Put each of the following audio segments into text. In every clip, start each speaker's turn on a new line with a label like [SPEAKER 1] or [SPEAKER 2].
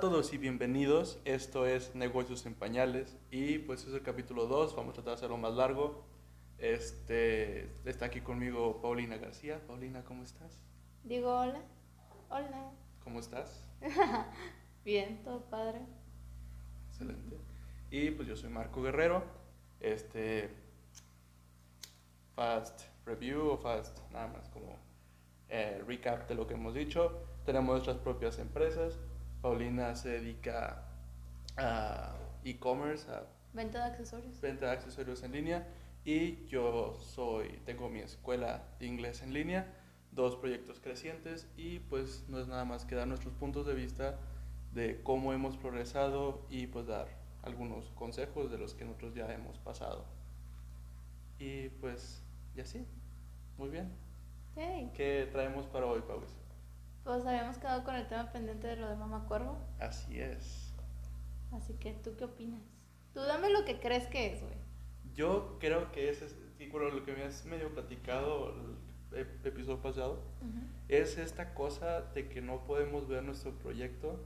[SPEAKER 1] a todos y bienvenidos. Esto es Negocios en Pañales y pues es el capítulo 2. Vamos a tratar de hacerlo más largo. Este, está aquí conmigo Paulina García. Paulina, ¿cómo estás?
[SPEAKER 2] Digo hola. Hola.
[SPEAKER 1] ¿Cómo estás?
[SPEAKER 2] Bien, todo padre.
[SPEAKER 1] Excelente. Y pues yo soy Marco Guerrero. Este, fast review o fast, nada más como eh, recap de lo que hemos dicho. Tenemos nuestras propias empresas. Paulina se dedica a e-commerce, a
[SPEAKER 2] Venta de accesorios.
[SPEAKER 1] venta de accesorios en línea y yo soy tengo mi escuela de inglés en línea, dos proyectos crecientes y pues no es nada más que dar nuestros puntos de vista de cómo hemos progresado y pues dar algunos consejos de los que nosotros ya hemos pasado. Y pues y así. Muy bien.
[SPEAKER 2] Hey,
[SPEAKER 1] ¿Qué traemos para hoy, Paus?
[SPEAKER 2] Pues habíamos quedado con el tema pendiente de lo de Mamá Cuervo.
[SPEAKER 1] Así es.
[SPEAKER 2] Así que, ¿tú qué opinas? Tú dame lo que crees que es, güey.
[SPEAKER 1] Yo creo que es, bueno, lo que me has medio platicado el ep- episodio pasado, es esta cosa de que no podemos ver nuestro proyecto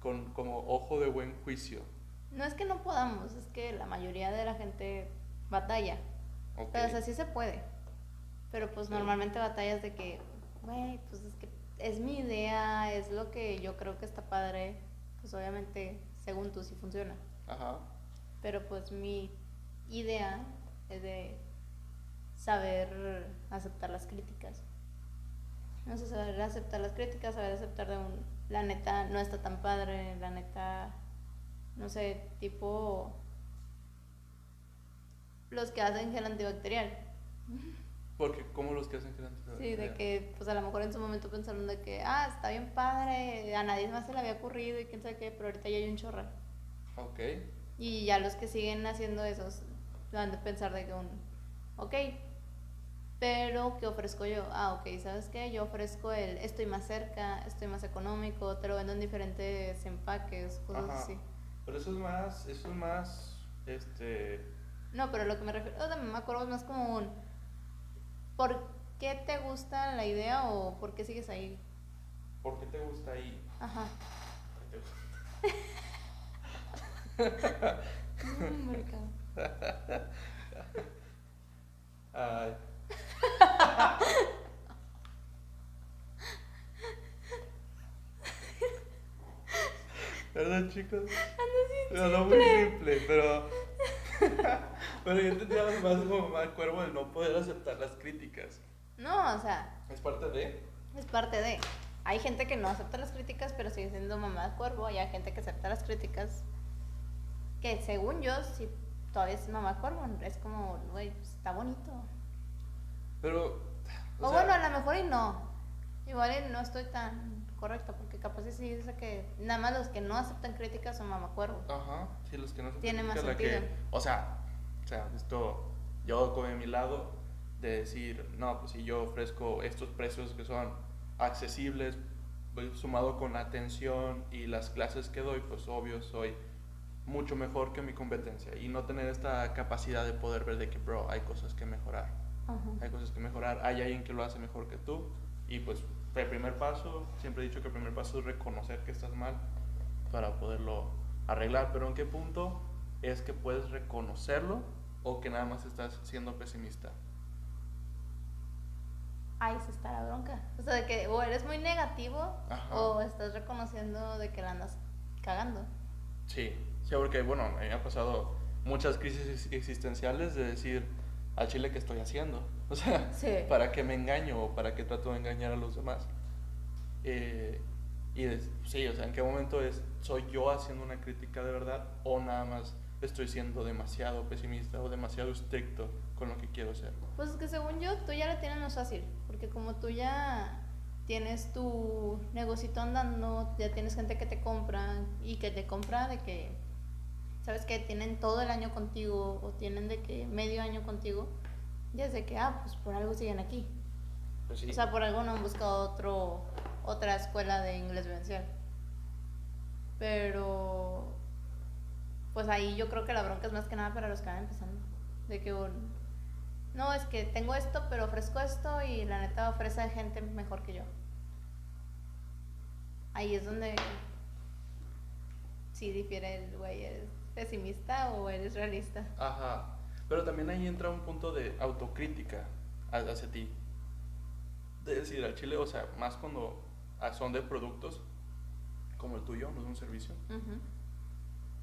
[SPEAKER 1] con como ojo de buen juicio.
[SPEAKER 2] No es que no podamos, es que la mayoría de la gente batalla.
[SPEAKER 1] ¿ok?
[SPEAKER 2] Pero o sea, sí se puede. Pero pues
[SPEAKER 1] Sí.
[SPEAKER 2] normalmente batallas de que, güey, pues es que es mi idea, es lo que yo creo que está padre. Pues obviamente, según tú, sí funciona.
[SPEAKER 1] Ajá.
[SPEAKER 2] Pero pues mi idea es de saber aceptar las críticas. No sé, saber aceptar las críticas, saber aceptar de un, la neta no está tan padre, la neta, no sé, tipo los que hacen gel antibacterial.
[SPEAKER 1] Porque como los que hacen antibacterial.
[SPEAKER 2] Sí, de que pues a lo mejor en su momento pensaron de que, ah, está bien padre, a nadie más se le había ocurrido y quién sabe qué, pero ahorita ya hay un chorral.
[SPEAKER 1] Ok.
[SPEAKER 2] Y ya los que siguen haciendo esos van a pensar de que un, ok, pero ¿qué ofrezco yo? Ah, ok, ¿sabes qué? Yo ofrezco el, estoy más cerca, estoy más económico, te lo vendo en diferentes empaques, cosas
[SPEAKER 1] Ajá.
[SPEAKER 2] así.
[SPEAKER 1] Pero eso es más, eso es más, este,
[SPEAKER 2] No, pero lo que me refiero, o sea, me acuerdo es más como un, ¿por qué te gusta la idea o por qué sigues ahí?
[SPEAKER 1] ¿por qué te gusta ahí?
[SPEAKER 2] Ajá.
[SPEAKER 1] ¿Por qué te gusta? Ay. ¿Verdad, chicos? No, no muy simple, pero. pero yo entendía más como mal cuervo el no poder aceptar las críticas.
[SPEAKER 2] No, o sea,
[SPEAKER 1] Es parte de.
[SPEAKER 2] Es parte de. Hay gente que no acepta las críticas, pero sigue siendo mamá de cuervo. Y hay gente que acepta las críticas. Que según yo, si todavía es mamá de cuervo, es como, güey, está bonito.
[SPEAKER 1] Pero.
[SPEAKER 2] O,
[SPEAKER 1] o sea,
[SPEAKER 2] bueno, a lo mejor y no. Igual no estoy tan correcta, porque capaz sí dice que nada más los que no aceptan críticas son mamá cuervo.
[SPEAKER 1] Ajá, sí, los que no se
[SPEAKER 2] Tiene más sentido.
[SPEAKER 1] que, o sea, o sea, esto yo como de mi lado de decir, no, pues si yo ofrezco estos precios que son accesibles, pues, sumado con la atención y las clases que doy, pues obvio soy mucho mejor que mi competencia. Y no tener esta capacidad de poder ver de que, bro, hay cosas que mejorar,
[SPEAKER 2] Ajá.
[SPEAKER 1] hay cosas que mejorar, hay alguien que lo hace mejor que tú. Y pues el primer paso, siempre he dicho que el primer paso es reconocer que estás mal para poderlo arreglar, pero en qué punto es que puedes reconocerlo o que nada más estás siendo pesimista.
[SPEAKER 2] Ahí se está la bronca. O sea, de que o eres muy negativo
[SPEAKER 1] Ajá.
[SPEAKER 2] o estás reconociendo de que la andas cagando.
[SPEAKER 1] Sí, sí, porque bueno, me ha pasado muchas crisis existenciales de decir al chile que estoy haciendo. O sea,
[SPEAKER 2] Sí.
[SPEAKER 1] ¿para qué me engaño o para qué trato de engañar a los demás? Eh, y sí, o sea, ¿en qué momento es, soy yo haciendo una crítica de verdad o nada más estoy siendo demasiado pesimista o demasiado estricto con lo que quiero ser?
[SPEAKER 2] Pues es que según yo, tú ya la tienes más fácil, porque como tú ya tienes tu negocito andando, ya tienes gente que te compra y que te compra de que, sabes que tienen todo el año contigo o tienen de que medio año contigo, ya de que, ah, pues por algo siguen aquí.
[SPEAKER 1] Pues sí.
[SPEAKER 2] O sea, por algo no han buscado otro, otra escuela de inglés vivencial. Pero, pues ahí yo creo que la bronca es más que nada para los que van empezando. De que, un- no, es que tengo esto, pero ofrezco esto y la neta ofrece gente mejor que yo. Ahí es donde sí difiere el güey, ¿eres pesimista o eres realista?
[SPEAKER 1] Ajá. Pero también ahí entra un punto de autocrítica ha- hacia ti. De decir, al chile, o sea, más cuando son de productos como el tuyo, no es un servicio.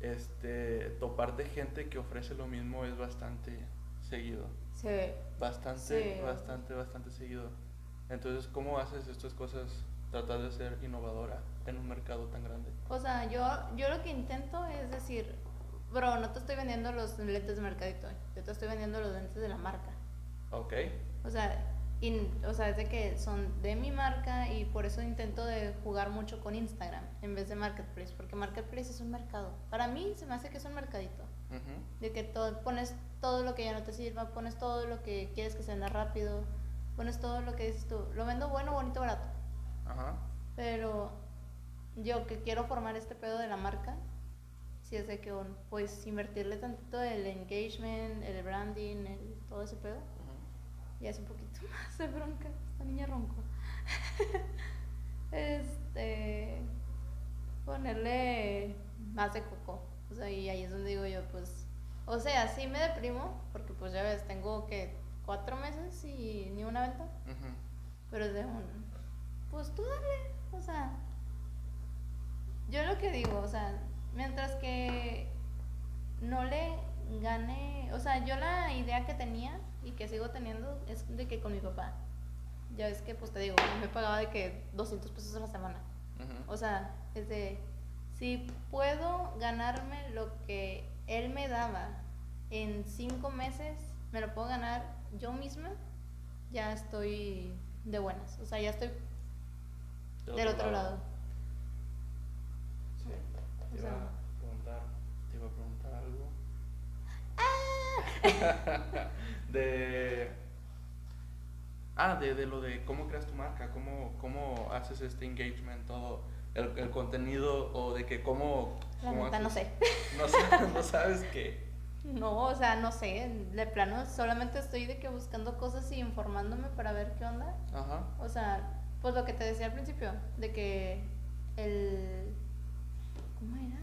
[SPEAKER 1] Este, toparte gente que ofrece lo mismo es bastante seguido.
[SPEAKER 2] Sí.
[SPEAKER 1] Bastante,
[SPEAKER 2] Sí.
[SPEAKER 1] bastante, bastante seguido. Entonces, ¿cómo haces estas cosas? Tratar de ser innovadora en un mercado tan grande.
[SPEAKER 2] O sea, yo, yo lo que intento es decir, bro, no te estoy vendiendo los lentes de mercadito, yo te estoy vendiendo los lentes de la marca.
[SPEAKER 1] Ok.
[SPEAKER 2] O sea, y- o sea, es de que son de mi marca y por eso intento de jugar mucho con Instagram en vez de Marketplace, porque Marketplace es un mercado. Para mí se me hace que es un mercadito, de que todo, pones todo lo que ya no te sirva, pones todo lo que quieres que se venda rápido, pones todo lo que dices tú, lo vendo bueno, bonito, barato.
[SPEAKER 1] Ajá.
[SPEAKER 2] Pero yo que quiero formar este pedo de la marca, si es de que un- pues invertirle tantito el engagement, el branding, el, todo ese pedo. Y hace un poquito más de bronca. Esta niña ronco. este. Ponerle más de coco. O sea, y ahí es donde digo yo, pues. O sea, sí me deprimo, porque pues ya ves, tengo que cuatro meses y ni una venta. Pero es de un. Pues tú dale. O sea. Yo lo que digo, o sea, mientras que no le gane. O sea, yo la idea que tenía y que sigo teniendo es de que con mi papá. Ya ves que, pues te digo, me pagaba de que 200 pesos a la semana. O sea, es de. Si puedo ganarme lo que él me daba en cinco meses, me lo puedo ganar yo misma, ya estoy de buenas. O sea, ya estoy del otro lado.
[SPEAKER 1] Sí. Te
[SPEAKER 2] O
[SPEAKER 1] iba a preguntar, te iba a preguntar algo.
[SPEAKER 2] ¡Ah!
[SPEAKER 1] de ah, de, de lo de cómo creas tu marca, cómo, cómo haces este engagement, todo el, el contenido o de que cómo,
[SPEAKER 2] La
[SPEAKER 1] cómo
[SPEAKER 2] neta, no sé.
[SPEAKER 1] No, sa- no sabes qué.
[SPEAKER 2] No, o sea, no sé. De plano, solamente estoy de que buscando cosas y informándome para ver qué onda.
[SPEAKER 1] Ajá.
[SPEAKER 2] O sea, pues lo que te decía al principio, de que el... ¿Cómo era?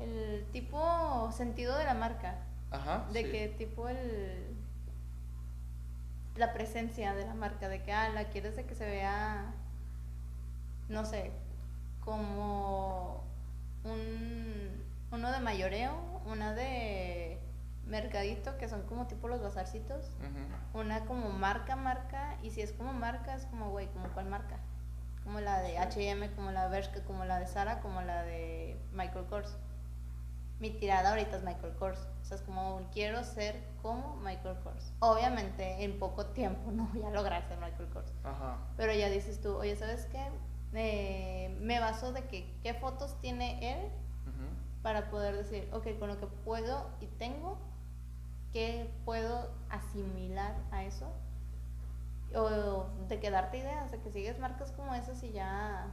[SPEAKER 2] El, el tipo sentido de la marca.
[SPEAKER 1] Ajá.
[SPEAKER 2] De
[SPEAKER 1] sí.
[SPEAKER 2] que tipo el... La presencia de la marca, de que, ah, la quieres de que se vea, no sé, como un, uno de mayoreo, una de mercadito, que son como tipo los bazarcitos, una como marca, marca, y si es como marca, es como, güey, como cuál marca. Como la de
[SPEAKER 1] Sí.
[SPEAKER 2] H&M, como la de Bershka, como la de Zara, como la de Michael Kors. Mi tirada ahorita es Michael Kors. O sea, es como, quiero ser como Michael Kors. Obviamente, en poco tiempo no voy a lograr ser Michael Kors.
[SPEAKER 1] Ajá.
[SPEAKER 2] Pero ya dices tú, oye, ¿sabes qué? Eh, me baso de que, qué fotos tiene él para poder decir, ok, con lo que puedo y tengo, ¿qué puedo asimilar a eso? O de que darte ideas, de que sigues marcas como esas y ya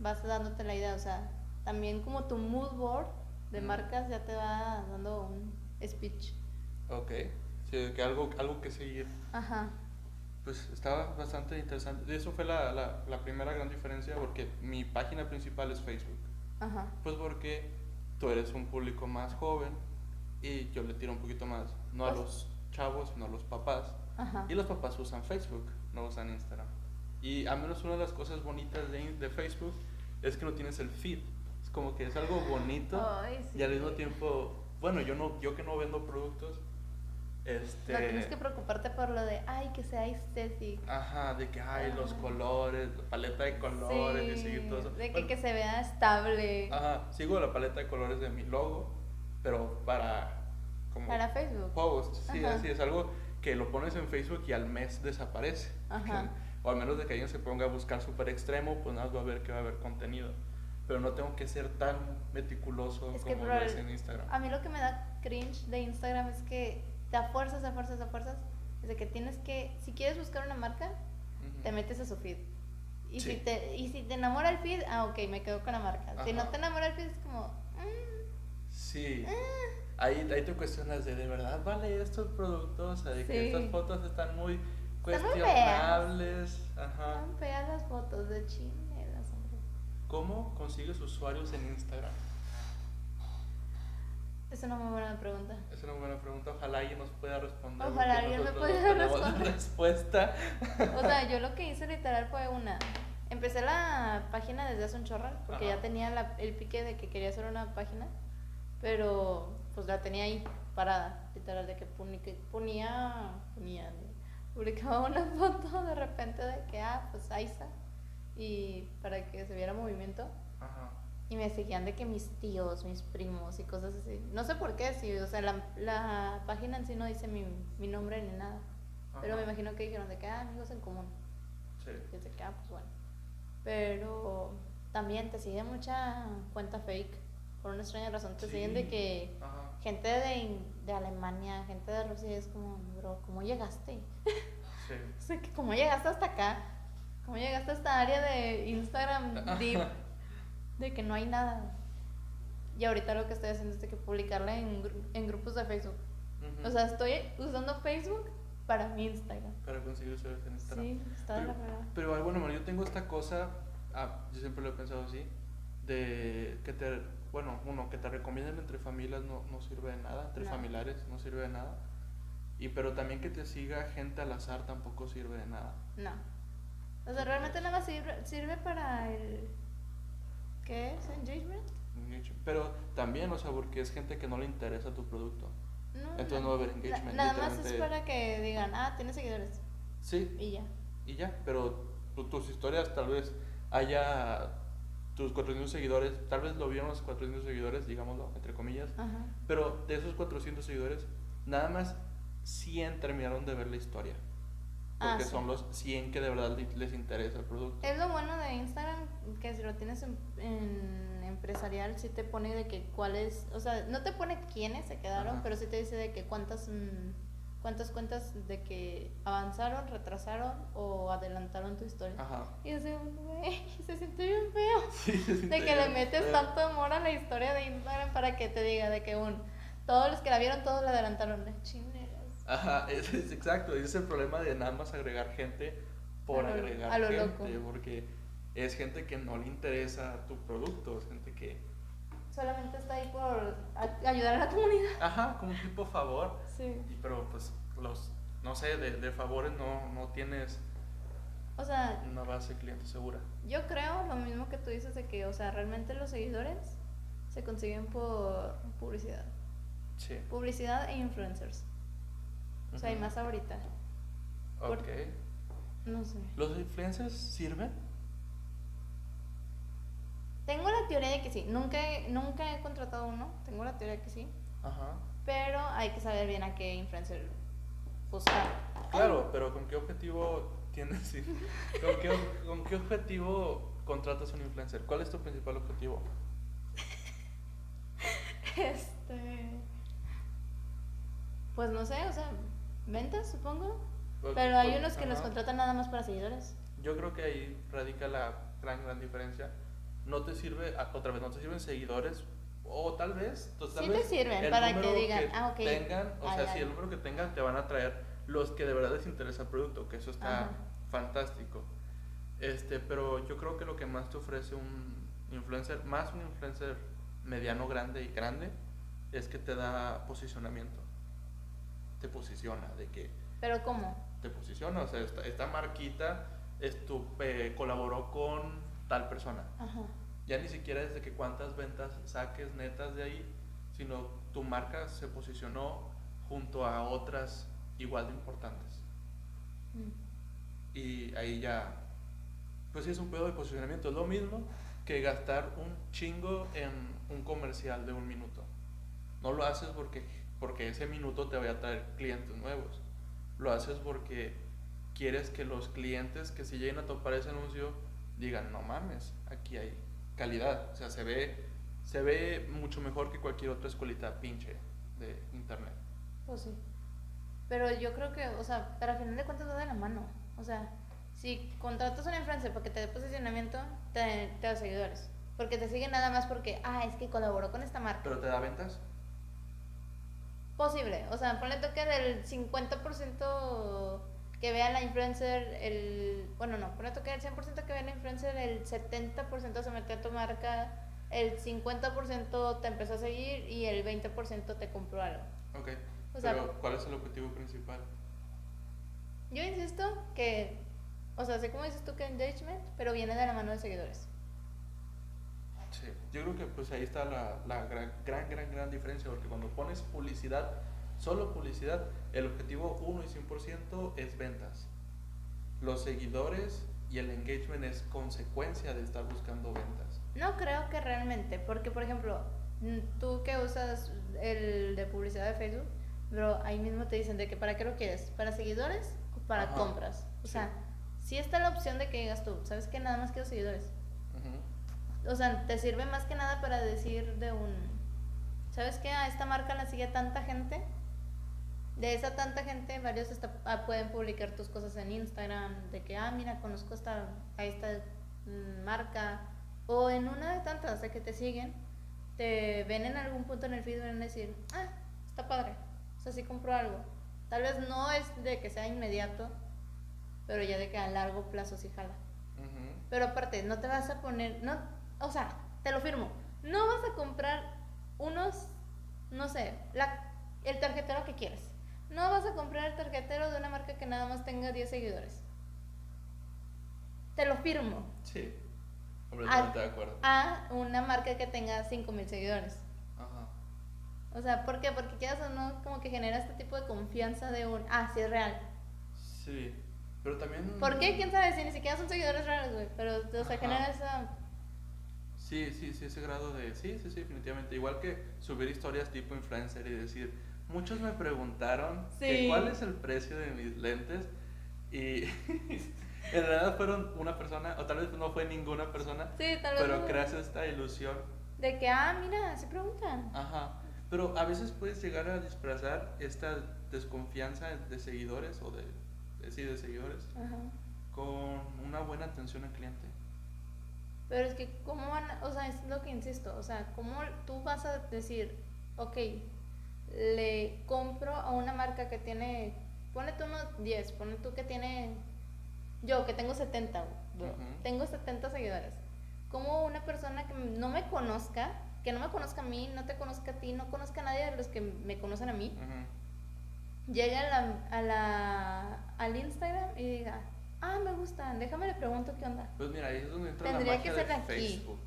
[SPEAKER 2] vas dándote la idea. O sea, también como tu mood board de marcas ya te va dando un speech.
[SPEAKER 1] Ok. Sí, que algo, algo que seguir.
[SPEAKER 2] Ajá.
[SPEAKER 1] Pues estaba bastante interesante. Eso fue la, la, la primera gran diferencia porque mi página principal es Facebook.
[SPEAKER 2] Ajá.
[SPEAKER 1] Pues porque tú eres un público más joven y yo le tiro un poquito más, no a
[SPEAKER 2] Pues-
[SPEAKER 1] los chavos, sino a los papás.
[SPEAKER 2] Ajá.
[SPEAKER 1] Y los papás usan Facebook, no usan Instagram. Y a menos una de las cosas bonitas de, de Facebook es que no tienes el feed. Como que es algo bonito
[SPEAKER 2] Ay,
[SPEAKER 1] y al mismo
[SPEAKER 2] sí.
[SPEAKER 1] tiempo, bueno, yo no yo que no vendo productos, este
[SPEAKER 2] No tienes que preocuparte por lo de, ay, que sea estético.
[SPEAKER 1] Ajá, de que hay los colores, la paleta de colores y seguir todo eso.
[SPEAKER 2] de que,
[SPEAKER 1] Bueno,
[SPEAKER 2] que se vea estable.
[SPEAKER 1] Ajá, sigo la paleta de colores de mi logo, pero para como
[SPEAKER 2] Para Facebook.
[SPEAKER 1] posts, sí, así es algo que lo pones en Facebook y al mes desaparece.
[SPEAKER 2] Ajá.
[SPEAKER 1] O al menos de que alguien se ponga a buscar súper extremo, pues nada más va a ver que va a haber contenido. Pero no tengo que ser tan meticuloso
[SPEAKER 2] Es
[SPEAKER 1] como lo es en Instagram.
[SPEAKER 2] A mí lo que me da cringe de Instagram es que te fuerzas, a fuerzas, a fuerzas, es de que tienes que, si quieres buscar una marca, te metes a su feed. Y,
[SPEAKER 1] Sí.
[SPEAKER 2] si te, y si te enamora el feed, ah, ok, me quedo con la marca. Si no te enamora el feed, es como, mm,
[SPEAKER 1] Sí. Ahí, ahí te cuestionas de, ¿de verdad vale estos productos? O sea, de que
[SPEAKER 2] Sí.
[SPEAKER 1] estas fotos están muy
[SPEAKER 2] Están muy
[SPEAKER 1] cuestionables. Ajá.
[SPEAKER 2] están feas las fotos de hombre.
[SPEAKER 1] ¿Cómo consigues usuarios en Instagram?
[SPEAKER 2] Es una muy buena pregunta.
[SPEAKER 1] Es una buena pregunta. Ojalá alguien nos pueda responder.
[SPEAKER 2] Ojalá alguien me
[SPEAKER 1] la
[SPEAKER 2] responder.
[SPEAKER 1] respuesta.
[SPEAKER 2] O sea, yo lo que hice literal fue una. Empecé la página desde hace un chorral, porque
[SPEAKER 1] Ajá.
[SPEAKER 2] ya tenía la- el pique de que quería hacer una página, pero pues la tenía ahí parada, literal, de que ponía, ponía, publicaba una foto de repente de que, ah, pues ahí está, y para que se viera movimiento.
[SPEAKER 1] Ajá.
[SPEAKER 2] Y me seguían de que mis tíos, mis primos y cosas así. No sé por qué, sí, o sea, la, la página en sí no dice mi, mi nombre ni nada. Pero
[SPEAKER 1] Ajá.
[SPEAKER 2] me imagino que dijeron de que, ah, amigos en común.
[SPEAKER 1] Sí.
[SPEAKER 2] Y de que, ah, pues bueno. Pero también te sigue mucha cuenta fake. Por una extraña razón te siguen de
[SPEAKER 1] Sí.
[SPEAKER 2] que
[SPEAKER 1] Ajá.
[SPEAKER 2] gente de, de Alemania, gente de Rusia, es como, bro, ¿cómo llegaste?
[SPEAKER 1] Sí.
[SPEAKER 2] O sea, que ¿cómo llegaste hasta acá? ¿Cómo llegaste a esta área de Instagram deep? De que no hay nada. Y ahorita lo que estoy haciendo es de que publicarla en, en grupos de Facebook.
[SPEAKER 1] Ujú.
[SPEAKER 2] O sea, estoy usando Facebook para mi Instagram.
[SPEAKER 1] Para conseguir usuarios en Instagram.
[SPEAKER 2] Sí, está de la
[SPEAKER 1] Pero,
[SPEAKER 2] fregada.
[SPEAKER 1] pero, bueno, Mario, yo tengo esta cosa, ah, yo siempre lo he pensado así, de que te, bueno, uno, que te recomienden entre familias no, no sirve de nada, entre
[SPEAKER 2] No.
[SPEAKER 1] familiares no sirve de nada, y pero también que te siga gente al azar tampoco sirve de nada.
[SPEAKER 2] No. O sea, realmente nada más sirve, sirve para el. ¿Qué es? ¿Engagement?
[SPEAKER 1] Pero también, o sea, porque es gente que no le interesa tu producto.
[SPEAKER 2] No.
[SPEAKER 1] Entonces no va a haber engagement,
[SPEAKER 2] Na- Nada más es para que digan, ah, tiene seguidores.
[SPEAKER 1] Sí,
[SPEAKER 2] Y ya.
[SPEAKER 1] y ya, pero tu- tus historias tal vez haya tus 400 seguidores, tal vez lo vieron los 400 seguidores, digámoslo, entre comillas,
[SPEAKER 2] Ajá.
[SPEAKER 1] pero de esos 400 seguidores, nada más 100 terminaron de ver la historia.
[SPEAKER 2] Ah,
[SPEAKER 1] Porque
[SPEAKER 2] sí.
[SPEAKER 1] son los 100 que de verdad les interesa el producto.
[SPEAKER 2] Es lo bueno de Instagram, que si lo tienes en, en empresarial, sí te pone de que cuáles, o sea, no te pone quiénes se quedaron,
[SPEAKER 1] Ajá.
[SPEAKER 2] pero sí te dice de que cuántas, mm, cuántas cuentas de que avanzaron, retrasaron o adelantaron tu historia.
[SPEAKER 1] Ajá.
[SPEAKER 2] Y yo así, güey, se siente bien feo.
[SPEAKER 1] Sí, se siente
[SPEAKER 2] De que le metes
[SPEAKER 1] feo.
[SPEAKER 2] tanto amor a la historia de Instagram para que te diga de que un, todos los que la vieron, todos la adelantaron. Chingueras.
[SPEAKER 1] Ajá, es, es exacto, ese es el problema de nada más agregar gente por
[SPEAKER 2] A lo-
[SPEAKER 1] agregar
[SPEAKER 2] a lo
[SPEAKER 1] gente,
[SPEAKER 2] loco.
[SPEAKER 1] porque es gente que no le interesa tu producto, es gente que,
[SPEAKER 2] Solamente está ahí por ayudar a la comunidad.
[SPEAKER 1] ajá, como un tipo favor,
[SPEAKER 2] Sí.
[SPEAKER 1] y, pero pues los, no sé, de, de favores no, no tienes
[SPEAKER 2] O sea,
[SPEAKER 1] una base de cliente segura.
[SPEAKER 2] yo creo lo mismo que tú dices de que, o sea, realmente los seguidores se consiguen por publicidad.
[SPEAKER 1] Sí.
[SPEAKER 2] Publicidad e influencers. O sea, y más ahorita.
[SPEAKER 1] Ok.
[SPEAKER 2] No sé.
[SPEAKER 1] ¿Los influencers sirven?
[SPEAKER 2] Tengo la teoría de que sí. Nunca nunca he contratado uno. Tengo la teoría de que sí.
[SPEAKER 1] Ajá.
[SPEAKER 2] Pero hay que saber bien a qué influencer buscar.
[SPEAKER 1] Claro, pero ¿con qué objetivo tienes? sí. ¿Con qué, ¿Con qué objetivo contratas un influencer? ¿Cuál es tu principal objetivo?
[SPEAKER 2] Este. Pues no sé, o sea, ventas, supongo.
[SPEAKER 1] Pues,
[SPEAKER 2] Pero hay
[SPEAKER 1] pues,
[SPEAKER 2] unos que los contratan nada más para seguidores.
[SPEAKER 1] Yo creo que ahí radica la gran, gran diferencia. No te sirve, ah, otra vez, no te sirven seguidores, o tal vez, pues, tal
[SPEAKER 2] Sí te
[SPEAKER 1] vez
[SPEAKER 2] sirven
[SPEAKER 1] el
[SPEAKER 2] para que digan, ah, ok,
[SPEAKER 1] tengan, o
[SPEAKER 2] ay,
[SPEAKER 1] sea, si
[SPEAKER 2] ay.
[SPEAKER 1] el número que tengan te van a traer los que de verdad les interesa el producto, que eso está
[SPEAKER 2] Ajá.
[SPEAKER 1] fantástico. Este, pero yo creo que lo que más te ofrece un influencer, más un influencer mediano, grande y grande, es que te da posicionamiento. Te posiciona, de que
[SPEAKER 2] Pero ¿cómo?
[SPEAKER 1] te posiciona, o sea, esta, esta marquita estu- eh, colaboró con tal persona.
[SPEAKER 2] Ajá.
[SPEAKER 1] Ya ni siquiera es de que cuántas ventas saques netas de ahí, sino tu marca se posicionó junto a otras igual de importantes.
[SPEAKER 2] Mm.
[SPEAKER 1] Y ahí ya, pues sí es un pedo de posicionamiento. Es lo mismo que gastar un chingo en un comercial de un minuto. No lo haces porque, porque ese minuto te vaya a traer clientes nuevos. Lo haces porque quieres que los clientes que si lleguen a topar ese anuncio digan, no mames, aquí hay calidad. O sea, se ve, se ve mucho mejor que cualquier otra escuelita pinche de internet.
[SPEAKER 2] Pues sí. Pero yo creo que, o sea, pero al final de cuentas va de la mano. O sea, si contratas a una influencer para que te dé posicionamiento, te, te da seguidores. Porque te siguen nada más porque, ah, es que colaboró con esta marca.
[SPEAKER 1] Pero te da ventas.
[SPEAKER 2] Posible. O sea, ponle toque del 50% que vea la influencer el... Bueno, no, por que el 100% que vea la influencer, el 70% se metió a tu marca, el 50% te empezó a seguir y el 20% te compró algo.
[SPEAKER 1] Ok. Pero, ¿cuál es el objetivo principal?
[SPEAKER 2] Yo insisto que, o sea, sé como dices tú que engagement, pero viene de la mano de seguidores.
[SPEAKER 1] Sí, yo creo que pues ahí está la, la gran, gran, gran, gran diferencia, porque cuando pones publicidad, solo publicidad, el objetivo 1 y 100% es ventas. Los seguidores y el engagement es consecuencia de estar buscando ventas.
[SPEAKER 2] No creo que realmente, porque por ejemplo, tú que usas el de publicidad de Facebook, pero ahí mismo te dicen de que para qué lo quieres, para seguidores o para compras. O sea, si está la opción de que digas tú, sabes que nada más quiero seguidores. O sea, te sirve más que nada para decir de un, ¿sabes qué? A esta marca la sigue tanta gente. De esa tanta gente, varios ah, pueden publicar tus cosas en Instagram, de que, ah, mira, conozco esta, a esta marca. O en una de tantas de que te siguen, te ven en algún punto en el feed y van a decir, ah, está padre sea, sí compro algo. Tal vez no es de que sea inmediato, pero ya de que a largo plazo sí jala. Pero aparte, no te vas a poner, no, o sea, te lo firmo, no vas a comprar unos, no sé, la, el tarjetero que quieres. No vas a comprar el tarjetero de una marca que nada más tenga 10 seguidores. Te lo firmo.
[SPEAKER 1] Sí, completamente de acuerdo.
[SPEAKER 2] A una marca que tenga 5000 seguidores. O sea, ¿por qué? Porque quedas o no, como que genera este tipo de confianza de un, ah, sí es real.
[SPEAKER 1] Sí, pero también...
[SPEAKER 2] ¿Por qué? ¿Quién sabe? Si ni siquiera son seguidores reales, güey, pero, o sea, genera esa...
[SPEAKER 1] Sí, sí, sí, ese grado de... Sí, sí, sí, definitivamente. Igual que subir historias tipo influencer y decir, muchos me preguntaron cuál es el precio de mis lentes y... en realidad fueron una persona, o tal vez no fue ninguna persona,
[SPEAKER 2] sí, tal vez
[SPEAKER 1] pero creas esta ilusión.
[SPEAKER 2] De que, ah, mira, se preguntan.
[SPEAKER 1] Ajá. Pero a veces puedes llegar a disfrazar esta desconfianza de seguidores o de, de, de seguidores con una buena atención al cliente.
[SPEAKER 2] Pero es que, ¿cómo van? o sea, es lo que insisto, o sea, ¿cómo tú vas a decir, ok, le compro a una marca que tiene, pone tú unos 10, pone tú que tiene, yo que tengo 70, tengo 70 seguidores. ¿Cómo una persona que no me conozca que no me conozca a mí, no te conozca a ti, no conozca a nadie de los que me conocen a mí, llegue a la, a la, al Instagram y diga, ah, me gustan, déjame le pregunto qué onda.
[SPEAKER 1] Pues mira, ahí es donde entra Tendría la magia que ser de Facebook.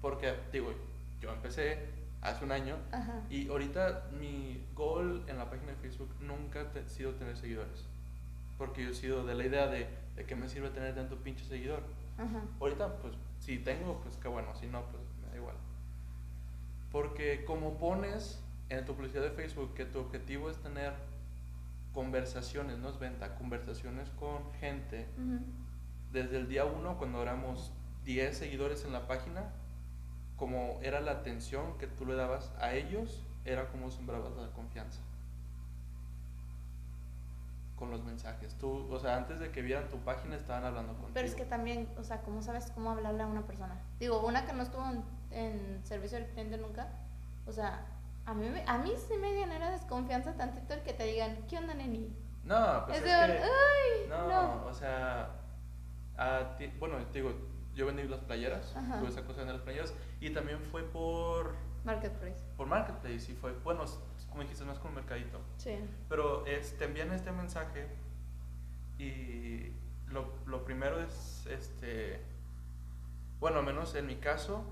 [SPEAKER 1] Porque, digo, yo empecé hace un año y ahorita mi goal en la página de Facebook nunca ha sido tener seguidores. Porque yo he sido de la idea de, de que me sirve tener tanto pinche seguidor. Ahorita, pues, si tengo, pues qué bueno, si no, pues me da igual. Porque como pones en tu publicidad de Facebook que tu objetivo es tener conversaciones, no es venta, conversaciones con gente, desde el día uno, cuando éramos 10 seguidores en la página, como era la atención que tú le dabas a ellos, era como sembrabas la confianza con los mensajes. Tú, o sea, antes de que vieran tu página estaban hablando contigo.
[SPEAKER 2] Pero es que también, o sea, ¿cómo sabes cómo hablarle a una persona? Digo, una que no estuvo en en servicio al cliente nunca. O sea, a mí, a mí sí me genera desconfianza tantito el que te digan, ¿qué onda, neni?
[SPEAKER 1] No, pues es, que, no, o sea, bueno, te digo, yo vendí las playeras, tuve esa cosa de las playeras, y también fue por...
[SPEAKER 2] Marketplace.
[SPEAKER 1] Por Marketplace, y fue, bueno, como dijiste, más con Mercadito. Sí. Pero es, te envían este mensaje y lo, lo primero es, este, bueno, al menos en mi caso,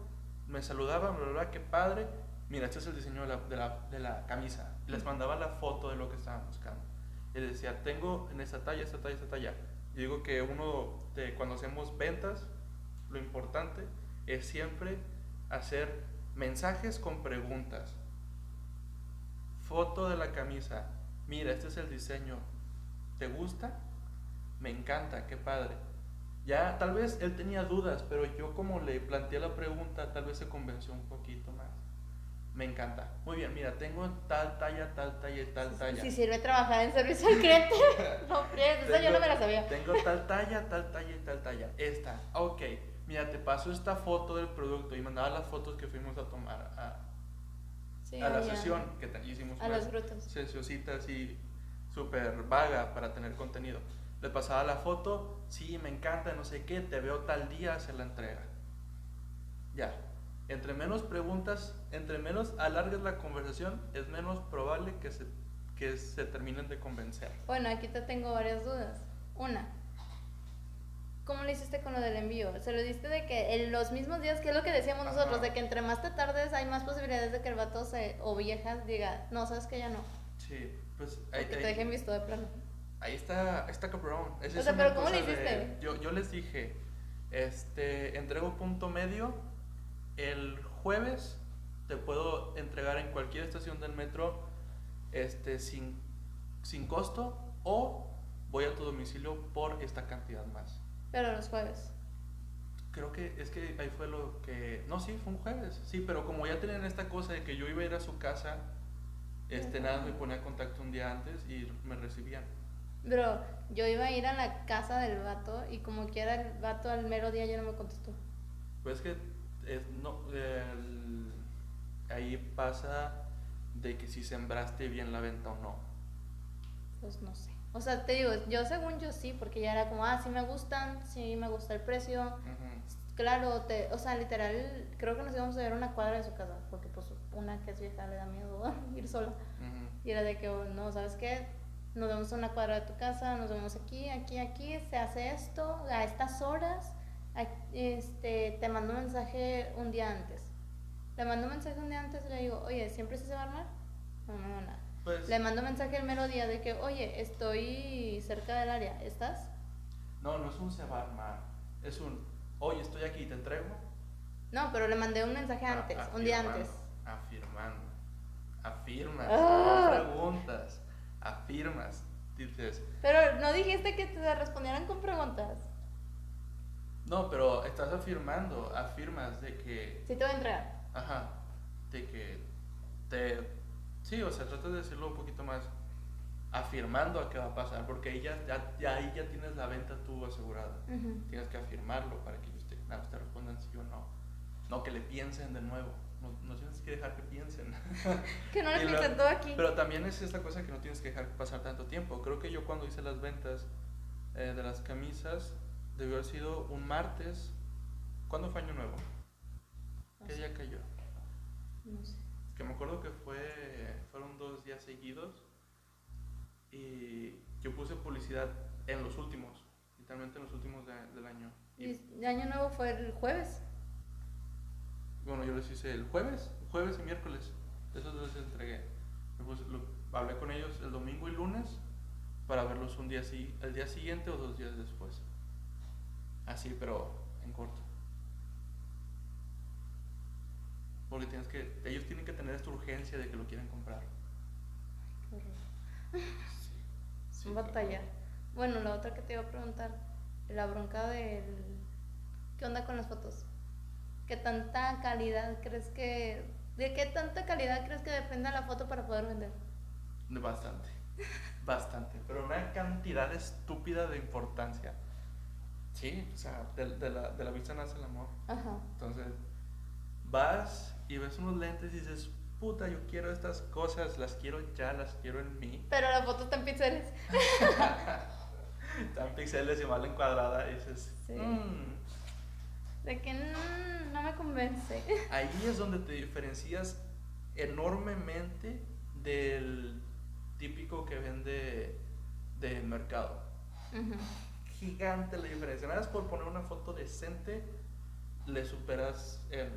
[SPEAKER 1] me saludaban, bla, bla, qué padre. Mira, este es el diseño de la, de la, de la camisa. Les mandaba la foto de lo que estaban buscando. Y les decía, tengo en esta talla, esta talla, esta talla. Y digo que uno, de, cuando hacemos ventas, lo importante es siempre hacer mensajes con preguntas. Foto de la camisa. Mira, este es el diseño. ¿Te gusta? Me encanta, qué padre ya tal vez él tenía dudas, pero yo como le planteé la pregunta, tal vez se convenció un poquito más. Me encanta. Muy bien, mira, tengo tal talla, tal talla y tal talla.
[SPEAKER 2] Si sirve trabajar en servicio al cliente. no, eso yo no me la sabía.
[SPEAKER 1] Tengo tal talla, tal talla y tal talla. Esta. Ok, mira, te paso esta foto del producto y mandaba las fotos que fuimos a tomar a, a la sesión que hicimos.
[SPEAKER 2] A las grutas.
[SPEAKER 1] Sesiositas y súper vaga para tener contenido. Le pasaba la foto, sí, me encanta, no sé qué, te veo tal día, se la entrega. Ya. Entre menos preguntas, entre menos alargues la conversación, es menos probable que se, que se terminen de convencer.
[SPEAKER 2] Bueno, aquí te tengo varias dudas. Una, ¿cómo le hiciste con lo del envío? ¿Se lo diste de que en los mismos días, que es lo que decíamos
[SPEAKER 1] Ajá.
[SPEAKER 2] nosotros, de que entre más te tardes hay más posibilidades de que el vato se, o viejas diga, no, sabes que ya no?
[SPEAKER 1] Sí, pues ahí,
[SPEAKER 2] que te dejen visto de plano.
[SPEAKER 1] ahí está, ahí está cabrón.
[SPEAKER 2] O sea, pero ¿cómo le
[SPEAKER 1] cosa de-
[SPEAKER 2] hiciste?
[SPEAKER 1] yo, yo les dije, este, entrego punto medio, el jueves te puedo entregar en cualquier estación del metro este, sin, sin costo o voy a tu domicilio por esta cantidad más.
[SPEAKER 2] Pero los jueves.
[SPEAKER 1] Creo que es que ahí fue lo que... No, sí, fue un jueves. Sí, pero como ya tenían esta cosa de que yo iba a ir a su casa, este, nada, me ponía en contacto un día antes y me recibían.
[SPEAKER 2] Bro, yo iba a ir a la casa del vato y como quiera el vato al mero día ya no me contestó.
[SPEAKER 1] Pues que es, no, el- ahí pasa de que si sembraste bien la venta o no.
[SPEAKER 2] Pues no sé. O sea, te digo, yo según yo sí, porque ya era como, ah, sí me gustan, sí me gusta el precio.
[SPEAKER 1] Ujú.
[SPEAKER 2] Claro, te, o sea, literal, creo que nos íbamos a ver una cuadra de su casa, porque pues una que es vieja le da miedo ir sola.
[SPEAKER 1] Ujú.
[SPEAKER 2] Y era de que, oh, no, ¿sabes qué? Nos vemos a una cuadra de tu casa, nos vemos aquí, aquí, aquí, se hace esto, a estas horas, este, te mando un mensaje un día antes. Le mando un mensaje un día antes y le digo, oye, ¿siempre se va a armar? No, no, nada.
[SPEAKER 1] Pues,
[SPEAKER 2] Le mando mensaje el mero día de que, oye, estoy cerca del área, ¿estás?
[SPEAKER 1] no, no es un se va a armar. Es un, oye, estoy aquí, te entrego.
[SPEAKER 2] No, pero le mandé un mensaje
[SPEAKER 1] A-
[SPEAKER 2] antes, un día antes.
[SPEAKER 1] Afirmando. Afirmas.
[SPEAKER 2] Ah.
[SPEAKER 1] Preguntas. Afirmas. Dices,
[SPEAKER 2] Pero no dijiste que te respondieran con preguntas.
[SPEAKER 1] No, pero estás afirmando. Afirmas de que
[SPEAKER 2] Sí te voy a entregar.
[SPEAKER 1] Ajá, de que te... Sí, o sea, tratas de decirlo un poquito más afirmando a qué va a pasar, porque ahí ya, ya, ya ahí ya tienes la venta tú asegurada. Tienes que afirmarlo para que ellos te, nada más te respondan sí o no. No que le piensen de nuevo, no, no tienes que dejar que piensen.
[SPEAKER 2] Que no le
[SPEAKER 1] Y lo-
[SPEAKER 2] piensen todo aquí.
[SPEAKER 1] Pero también es esta cosa que no tienes que dejar pasar tanto tiempo. Creo que yo cuando hice las ventas eh, de las camisas, debió haber sido un martes. ¿Cuándo fue Año Nuevo? ¿Qué día cayó?
[SPEAKER 2] No sé.
[SPEAKER 1] que me acuerdo que fue fueron dos días seguidos y yo puse publicidad en los últimos literalmente en los últimos de- del año y
[SPEAKER 2] año nuevo fue el jueves.
[SPEAKER 1] bueno yo les hice el jueves jueves y miércoles esos dos les entregué Me puse- lo- hablé con ellos el domingo y lunes para verlos un día así el día siguiente o dos días después así pero en corto porque tienes que ellos tienen que tener esta urgencia de que lo quieren comprar
[SPEAKER 2] Qué horror.
[SPEAKER 1] Sí, claro.
[SPEAKER 2] batallar. Bueno, la otra que te iba a preguntar, la bronca del... ¿Qué onda con las fotos? ¿Qué tanta calidad crees que... ¿De qué tanta calidad crees que depende la foto para poder vender?
[SPEAKER 1] De Bastante, bastante, pero una cantidad estúpida de importancia. Sí, o sea, de, de la, de la vista nace el amor.
[SPEAKER 2] Ajá.
[SPEAKER 1] Entonces, vas y ves unos lentes y dices, puta, yo quiero estas cosas, las quiero ya, las quiero en mí.
[SPEAKER 2] Pero la foto está en píxeles.
[SPEAKER 1] Están píxeles y mal encuadrada y dices,
[SPEAKER 2] Sí.
[SPEAKER 1] "Mm".
[SPEAKER 2] De que mm, no me convence.
[SPEAKER 1] Ahí es donde te diferencias enormemente del típico que vende de mercado.
[SPEAKER 2] Ujú.
[SPEAKER 1] Gigante la diferencia. Nada más por poner una foto decente, le superas en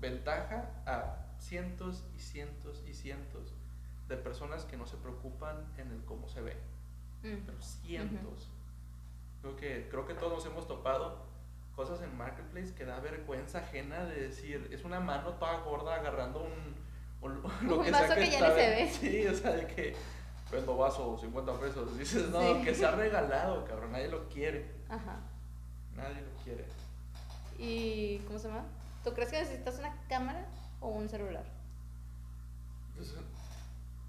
[SPEAKER 1] ventaja a cientos y cientos y cientos de personas que no se preocupan en el cómo se ve.
[SPEAKER 2] Mm.
[SPEAKER 1] Pero cientos. Creo que, creo que todos hemos topado cosas en Marketplace que da vergüenza ajena de decir, es una mano toda gorda agarrando un, un- lo
[SPEAKER 2] Un
[SPEAKER 1] que
[SPEAKER 2] vaso
[SPEAKER 1] sea que,
[SPEAKER 2] que ya ni se ve.
[SPEAKER 1] Sí, o sea, de que vendo vaso 50 pesos. Dices, no,
[SPEAKER 2] Sí.
[SPEAKER 1] que se ha regalado, cabrón, nadie lo quiere.
[SPEAKER 2] Ajá.
[SPEAKER 1] Nadie lo quiere.
[SPEAKER 2] ¿Y cómo se llama? ¿Tú crees que necesitas una cámara o un celular?
[SPEAKER 1] Es,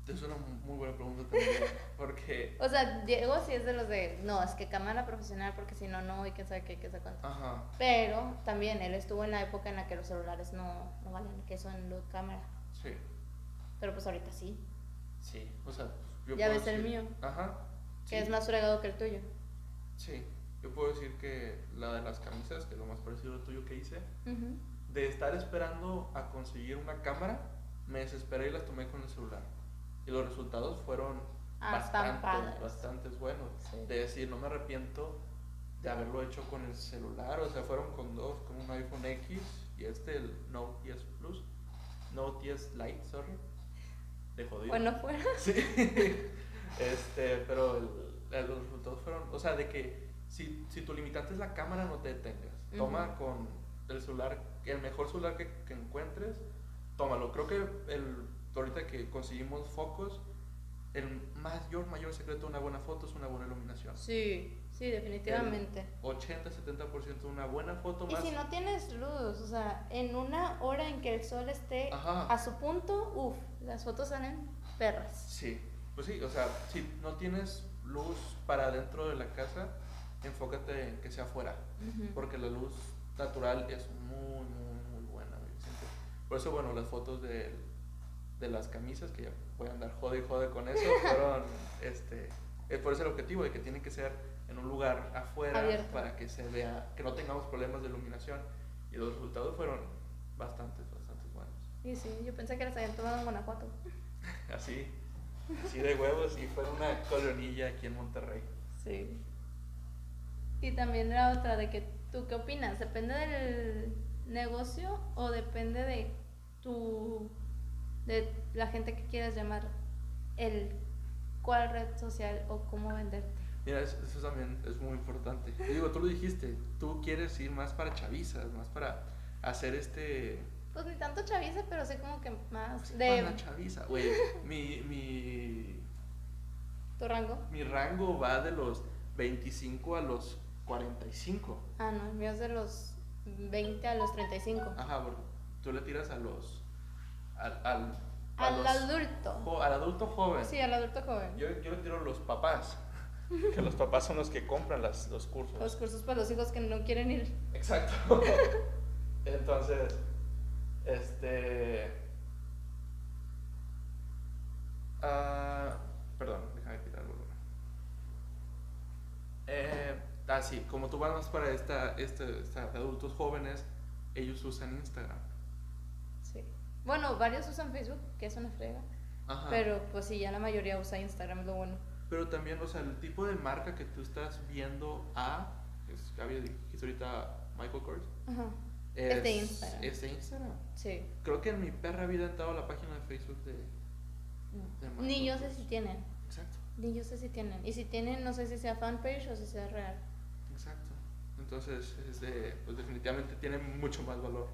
[SPEAKER 1] es una muy buena pregunta también, porque...
[SPEAKER 2] O sea, Diego sí es de los de, no, es que cámara profesional porque si no, no, y quién sabe qué, qué sabe cuánto.
[SPEAKER 1] Ajá,
[SPEAKER 2] Pero también él estuvo en la época en la que los celulares no, no valían queso en la cámara.
[SPEAKER 1] sí,
[SPEAKER 2] Pero pues ahorita sí.
[SPEAKER 1] sí. O sea, yo
[SPEAKER 2] Ya ves el
[SPEAKER 1] decir-
[SPEAKER 2] mío.
[SPEAKER 1] Ajá.
[SPEAKER 2] Que
[SPEAKER 1] sí,
[SPEAKER 2] es más fregado que el tuyo.
[SPEAKER 1] Sí, yo puedo decir que la de las camisas, que es lo más parecido al tuyo que hice,
[SPEAKER 2] Ujú.
[SPEAKER 1] de estar esperando a conseguir una cámara, me desesperé y las tomé con el celular. Y los resultados fueron
[SPEAKER 2] Ah,
[SPEAKER 1] bastantes buenos.
[SPEAKER 2] Sí.
[SPEAKER 1] De decir, no me arrepiento de haberlo hecho con el celular, o sea, fueron con dos, con un iPhone X y este, el Note 10 Plus, Note 10 Lite, sorry, de jodido.
[SPEAKER 2] Bueno, fuera.
[SPEAKER 1] Sí. este, pero el- el- los resultados fueron, o sea, de que si, si tu limitante es la cámara, no te detengas. Toma con el celular, el mejor celular que, que encuentres, tómalo. Creo que el, ahorita que conseguimos focos, el mayor, mayor secreto de una buena foto es una buena iluminación.
[SPEAKER 2] Sí, sí, definitivamente.
[SPEAKER 1] 80-70% de una buena foto
[SPEAKER 2] Y
[SPEAKER 1] más.
[SPEAKER 2] si no tienes luz, o sea, en una hora en que el sol esté
[SPEAKER 1] Ajá.
[SPEAKER 2] a su punto, uff, las fotos salen perras.
[SPEAKER 1] Sí, pues sí, o sea, si no tienes luz para dentro de la casa, enfócate en que sea afuera.
[SPEAKER 2] Ujú.
[SPEAKER 1] porque la luz natural es muy, muy, muy buena. Por eso, bueno, las fotos de, de las camisas, que ya voy a andar jode y jode con eso, fueron, este, es por eso el objetivo de que tienen que ser en un lugar afuera
[SPEAKER 2] Abierto.
[SPEAKER 1] para que se vea, que no tengamos problemas de iluminación. Y los resultados fueron bastantes, bastantes buenos.
[SPEAKER 2] Y sí, yo pensé que las habían tomado en Guanajuato.
[SPEAKER 1] Así, así de huevos y fue una colonilla aquí en Monterrey.
[SPEAKER 2] Sí. Y también la otra de que tú qué opinas, ¿depende del negocio o depende de tu de la gente que quieras llamar el cuál red social o cómo venderte?
[SPEAKER 1] Mira, eso, eso también es muy importante. Y Digo, tú lo dijiste, tú quieres ir más para chavizas, más para hacer este...
[SPEAKER 2] Pues ni tanto chaviza, pero sí como que más de
[SPEAKER 1] chaviza, güey. Mi, mi,
[SPEAKER 2] tu rango.
[SPEAKER 1] mi rango va de los 25 a los 45.
[SPEAKER 2] Ah, no, el mío es de los 20 a los 35.
[SPEAKER 1] Ajá, porque tú le tiras a los... Al, al,
[SPEAKER 2] Al adulto.
[SPEAKER 1] jo- al adulto joven.
[SPEAKER 2] Sí, al adulto joven.
[SPEAKER 1] Yo, yo le tiro a los papás. Que los papás son los que compran las, los cursos.
[SPEAKER 2] Los cursos para los hijos que no quieren ir.
[SPEAKER 1] Exacto. Entonces, este. ah, perdón, déjame quitar el volumen. Eh, ah, sí, como tú vas más para esta, esta, esta- adultos jóvenes, ellos usan Instagram.
[SPEAKER 2] Sí. Bueno, varios usan Facebook, que es una frega.
[SPEAKER 1] Ajá.
[SPEAKER 2] Pero pues sí, ya la mayoría usa Instagram, es lo bueno.
[SPEAKER 1] Pero también, o sea, el tipo de marca que tú estás viendo a. Es, había dijiste ahorita Michael Kors.
[SPEAKER 2] Ajá.
[SPEAKER 1] Es,
[SPEAKER 2] Es de Instagram.
[SPEAKER 1] Es de Instagram.
[SPEAKER 2] Sí.
[SPEAKER 1] Creo que en mi perra vida he entrado a la página de Facebook de. de Michael
[SPEAKER 2] Ni yo sé si tienen.
[SPEAKER 1] Exacto,
[SPEAKER 2] Ni yo sé si tienen. Y si tienen, no sé si sea fanpage o si sea real.
[SPEAKER 1] exacto. Entonces, es de- pues definitivamente tiene mucho más valor.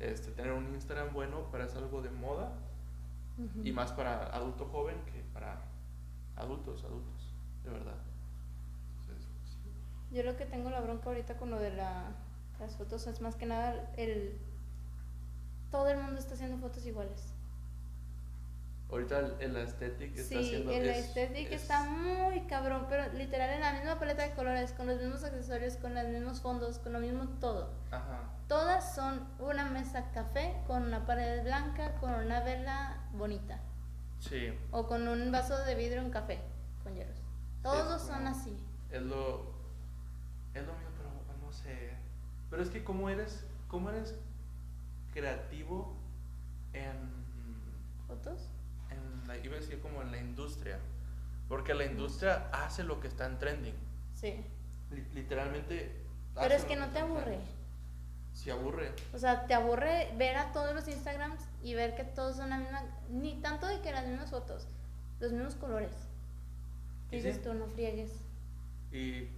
[SPEAKER 1] Este, tener un Instagram bueno para hacer algo de moda
[SPEAKER 2] Ujú.
[SPEAKER 1] y más para adulto joven que para adultos, adultos, de verdad. Entonces, sí.
[SPEAKER 2] Yo lo que tengo la bronca ahorita con lo de la, las fotos es más que nada el... Todo el mundo está haciendo fotos iguales.
[SPEAKER 1] Ahorita el, el aesthetic está
[SPEAKER 2] Sí,
[SPEAKER 1] haciendo
[SPEAKER 2] el
[SPEAKER 1] es-
[SPEAKER 2] aesthetic
[SPEAKER 1] es-
[SPEAKER 2] está muy cabrón, pero literal en la misma paleta de colores, con los mismos accesorios, con los mismos fondos, con lo mismo todo.
[SPEAKER 1] Ajá.
[SPEAKER 2] Todas son una mesa café con una pared blanca, con una vela bonita.
[SPEAKER 1] Sí,
[SPEAKER 2] O con un vaso de vidrio en café, con hielos. Todos
[SPEAKER 1] Es
[SPEAKER 2] son
[SPEAKER 1] como-
[SPEAKER 2] así.
[SPEAKER 1] es lo es lo mío, pero no sé. Pero es que cómo eres, cómo eres creativo en
[SPEAKER 2] ¿Fotos?
[SPEAKER 1] en la, iba a decir como en la industria. Porque la industria hace lo que está en trending.
[SPEAKER 2] Sí.
[SPEAKER 1] Li- literalmente.
[SPEAKER 2] Pero es que no te aburre.
[SPEAKER 1] trending. Sí aburre.
[SPEAKER 2] O sea, te aburre ver a todos los Instagrams y ver que todos son la misma. Ni tanto de que las mismas fotos, los mismos colores.
[SPEAKER 1] Y
[SPEAKER 2] Dices
[SPEAKER 1] sí.
[SPEAKER 2] tú, no friegues.
[SPEAKER 1] Y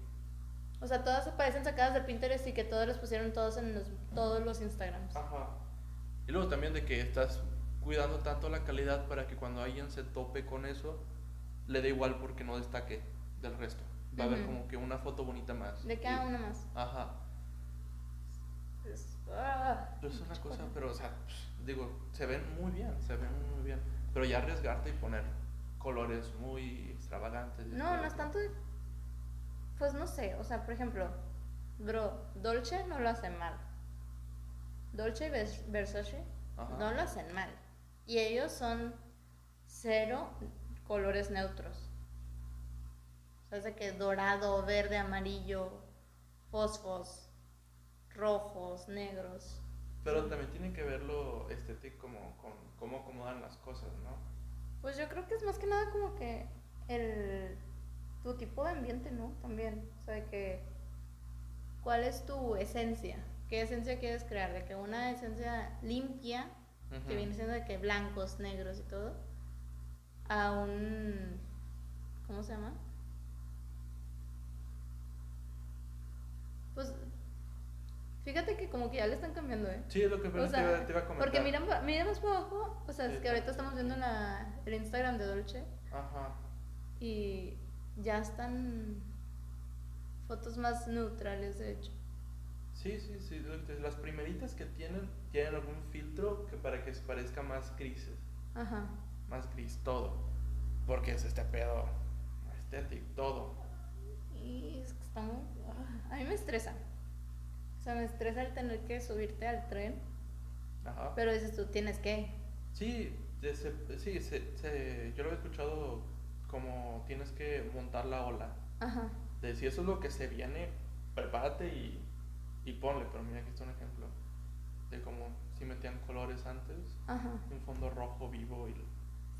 [SPEAKER 2] O sea, todas parecen sacadas de Pinterest y que todos los pusieron todos en los, todos los Instagrams.
[SPEAKER 1] ajá. Y luego también de que estás cuidando tanto la calidad para que cuando alguien se tope con eso, le dé igual porque no destaque del resto. Va a haber como que una foto bonita más.
[SPEAKER 2] De cada
[SPEAKER 1] Y-
[SPEAKER 2] una más.
[SPEAKER 1] Ajá.
[SPEAKER 2] Es- ah.
[SPEAKER 1] Pero es una cosa, pero, o sea, digo, se ven muy bien, se ven muy bien. Pero ya arriesgarte y poner colores muy extravagantes.
[SPEAKER 2] No, no es tanto. Pues no sé, o sea, por ejemplo, bro, Dolce no lo hace mal. Dolce y Vers- Versace
[SPEAKER 1] Ajá.
[SPEAKER 2] no lo hacen mal. Y ellos son cero colores neutros. O sea, es de que dorado, verde, amarillo, fosfos, rojos, negros.
[SPEAKER 1] Pero también tiene que ver lo estético como con cómo acomodan las cosas, ¿no?
[SPEAKER 2] Pues yo creo que es más que nada como que el tu tipo de ambiente, ¿no? También, o sea, de que cuál es tu esencia, qué esencia quieres crear, de que una esencia limpia, que viene siendo de que blancos, negros y todo, a un ¿cómo se llama? Pues fíjate que como que ya le están cambiando, ¿eh?
[SPEAKER 1] Sí, es lo que
[SPEAKER 2] O
[SPEAKER 1] apenas te,
[SPEAKER 2] sea,
[SPEAKER 1] iba, te iba a comentar.
[SPEAKER 2] porque mira, pa- mira más para abajo, o sea, es que ahorita estamos viendo la, el Instagram de Dolce
[SPEAKER 1] Ajá.
[SPEAKER 2] y ya están fotos más neutrales, de hecho.
[SPEAKER 1] Sí, sí, sí. Las primeritas que tienen, tienen algún filtro que para que se parezca más grises.
[SPEAKER 2] Ajá.
[SPEAKER 1] Más gris, todo. Porque es este pedo estético, todo.
[SPEAKER 2] Y es que está muy... ah, A mí me estresa. O sea, me estresa el tener que subirte al tren,
[SPEAKER 1] Ajá.
[SPEAKER 2] pero dices tú, tienes que.
[SPEAKER 1] Sí, se- sí se- se- yo lo he escuchado como tienes que montar la ola.
[SPEAKER 2] Ajá.
[SPEAKER 1] De si eso es lo que se viene, prepárate y, y ponle. Pero mira, aquí está un ejemplo de cómo si metían colores antes,
[SPEAKER 2] Ajá.
[SPEAKER 1] un fondo rojo vivo y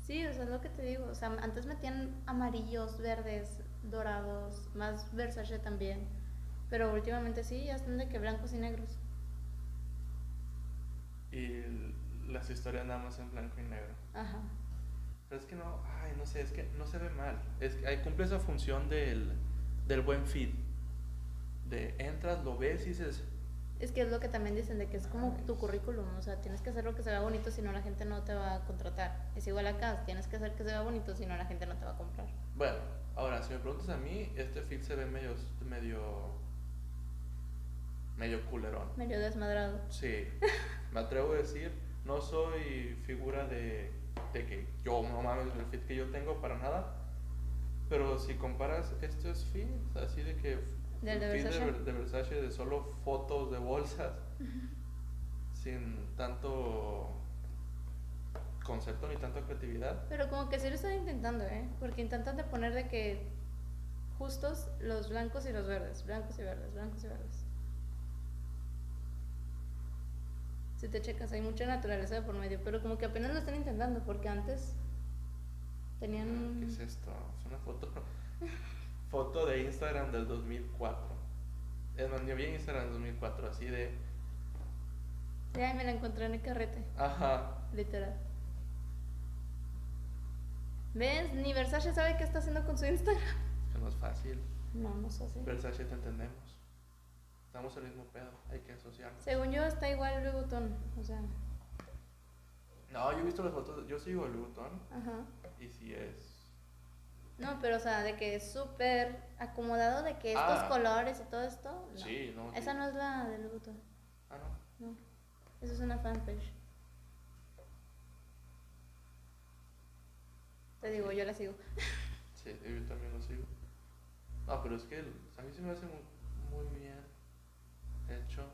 [SPEAKER 2] Sí, o sea, es lo que te digo. O sea, antes metían amarillos, verdes, dorados, más Versace también. Pero últimamente sí, ya están de que blancos y negros.
[SPEAKER 1] y las historias nada más en blanco y negro.
[SPEAKER 2] Ajá.
[SPEAKER 1] Pero es que no, ay, no sé, es que no se ve mal. Es que cumple esa función del, del buen feed. De entras, lo ves y dices,
[SPEAKER 2] Es que es lo que también dicen, de que es como
[SPEAKER 1] Ay,
[SPEAKER 2] tu currículum, o sea, tienes que hacer lo que se vea bonito, si no la gente no te va a contratar. Es igual acá, tienes que hacer que se vea bonito, si no la gente no te va a comprar.
[SPEAKER 1] bueno, ahora, si me preguntas a mí, este feed se ve medio, medio, medio culerón.
[SPEAKER 2] Medio desmadrado.
[SPEAKER 1] Sí, me atrevo a decir, no soy figura de, de que yo, no mames, el fit que yo tengo para nada. Pero si comparas estos feeds, así de que
[SPEAKER 2] ¿Del de Versace?
[SPEAKER 1] de, de Versace de solo fotos de bolsas, sin tanto concepto ni tanta creatividad.
[SPEAKER 2] Pero como que sí lo están intentando, ¿eh? Porque intentan de poner de que justos los blancos y los verdes, blancos y verdes, blancos y verdes. Si te checas, hay mucha naturaleza de por medio, pero como que apenas lo están intentando, porque antes tenían...
[SPEAKER 1] ¿Qué es esto? Es una foto, foto de Instagram del 2004. Es más, yo vi en Instagram del 2004, así de,
[SPEAKER 2] Ay, me la encontré en el carrete,
[SPEAKER 1] ajá,
[SPEAKER 2] literal. ¿Ves? Ni Versace sabe qué está haciendo con su Instagram.
[SPEAKER 1] que no es fácil.
[SPEAKER 2] No, no sé así.
[SPEAKER 1] Versace te entendemos. Estamos en el mismo pedo, hay que asociarnos.
[SPEAKER 2] Según yo está igual Louis Vuitton, o sea,
[SPEAKER 1] No, yo he visto las fotos, yo sigo el Louis Vuitton
[SPEAKER 2] ajá.
[SPEAKER 1] y si es...
[SPEAKER 2] No, pero o sea, de que es súper acomodado, de que estos
[SPEAKER 1] Ah.
[SPEAKER 2] colores y todo esto. No.
[SPEAKER 1] Sí, no.
[SPEAKER 2] Esa
[SPEAKER 1] sí.
[SPEAKER 2] no es la de Louis Vuitton,
[SPEAKER 1] Ah, no.
[SPEAKER 2] no. Esa es una fanpage. Te digo, yo la sigo.
[SPEAKER 1] Sí, yo también lo sigo. Ah, pero es que a mí se me hace muy, muy bien hecho.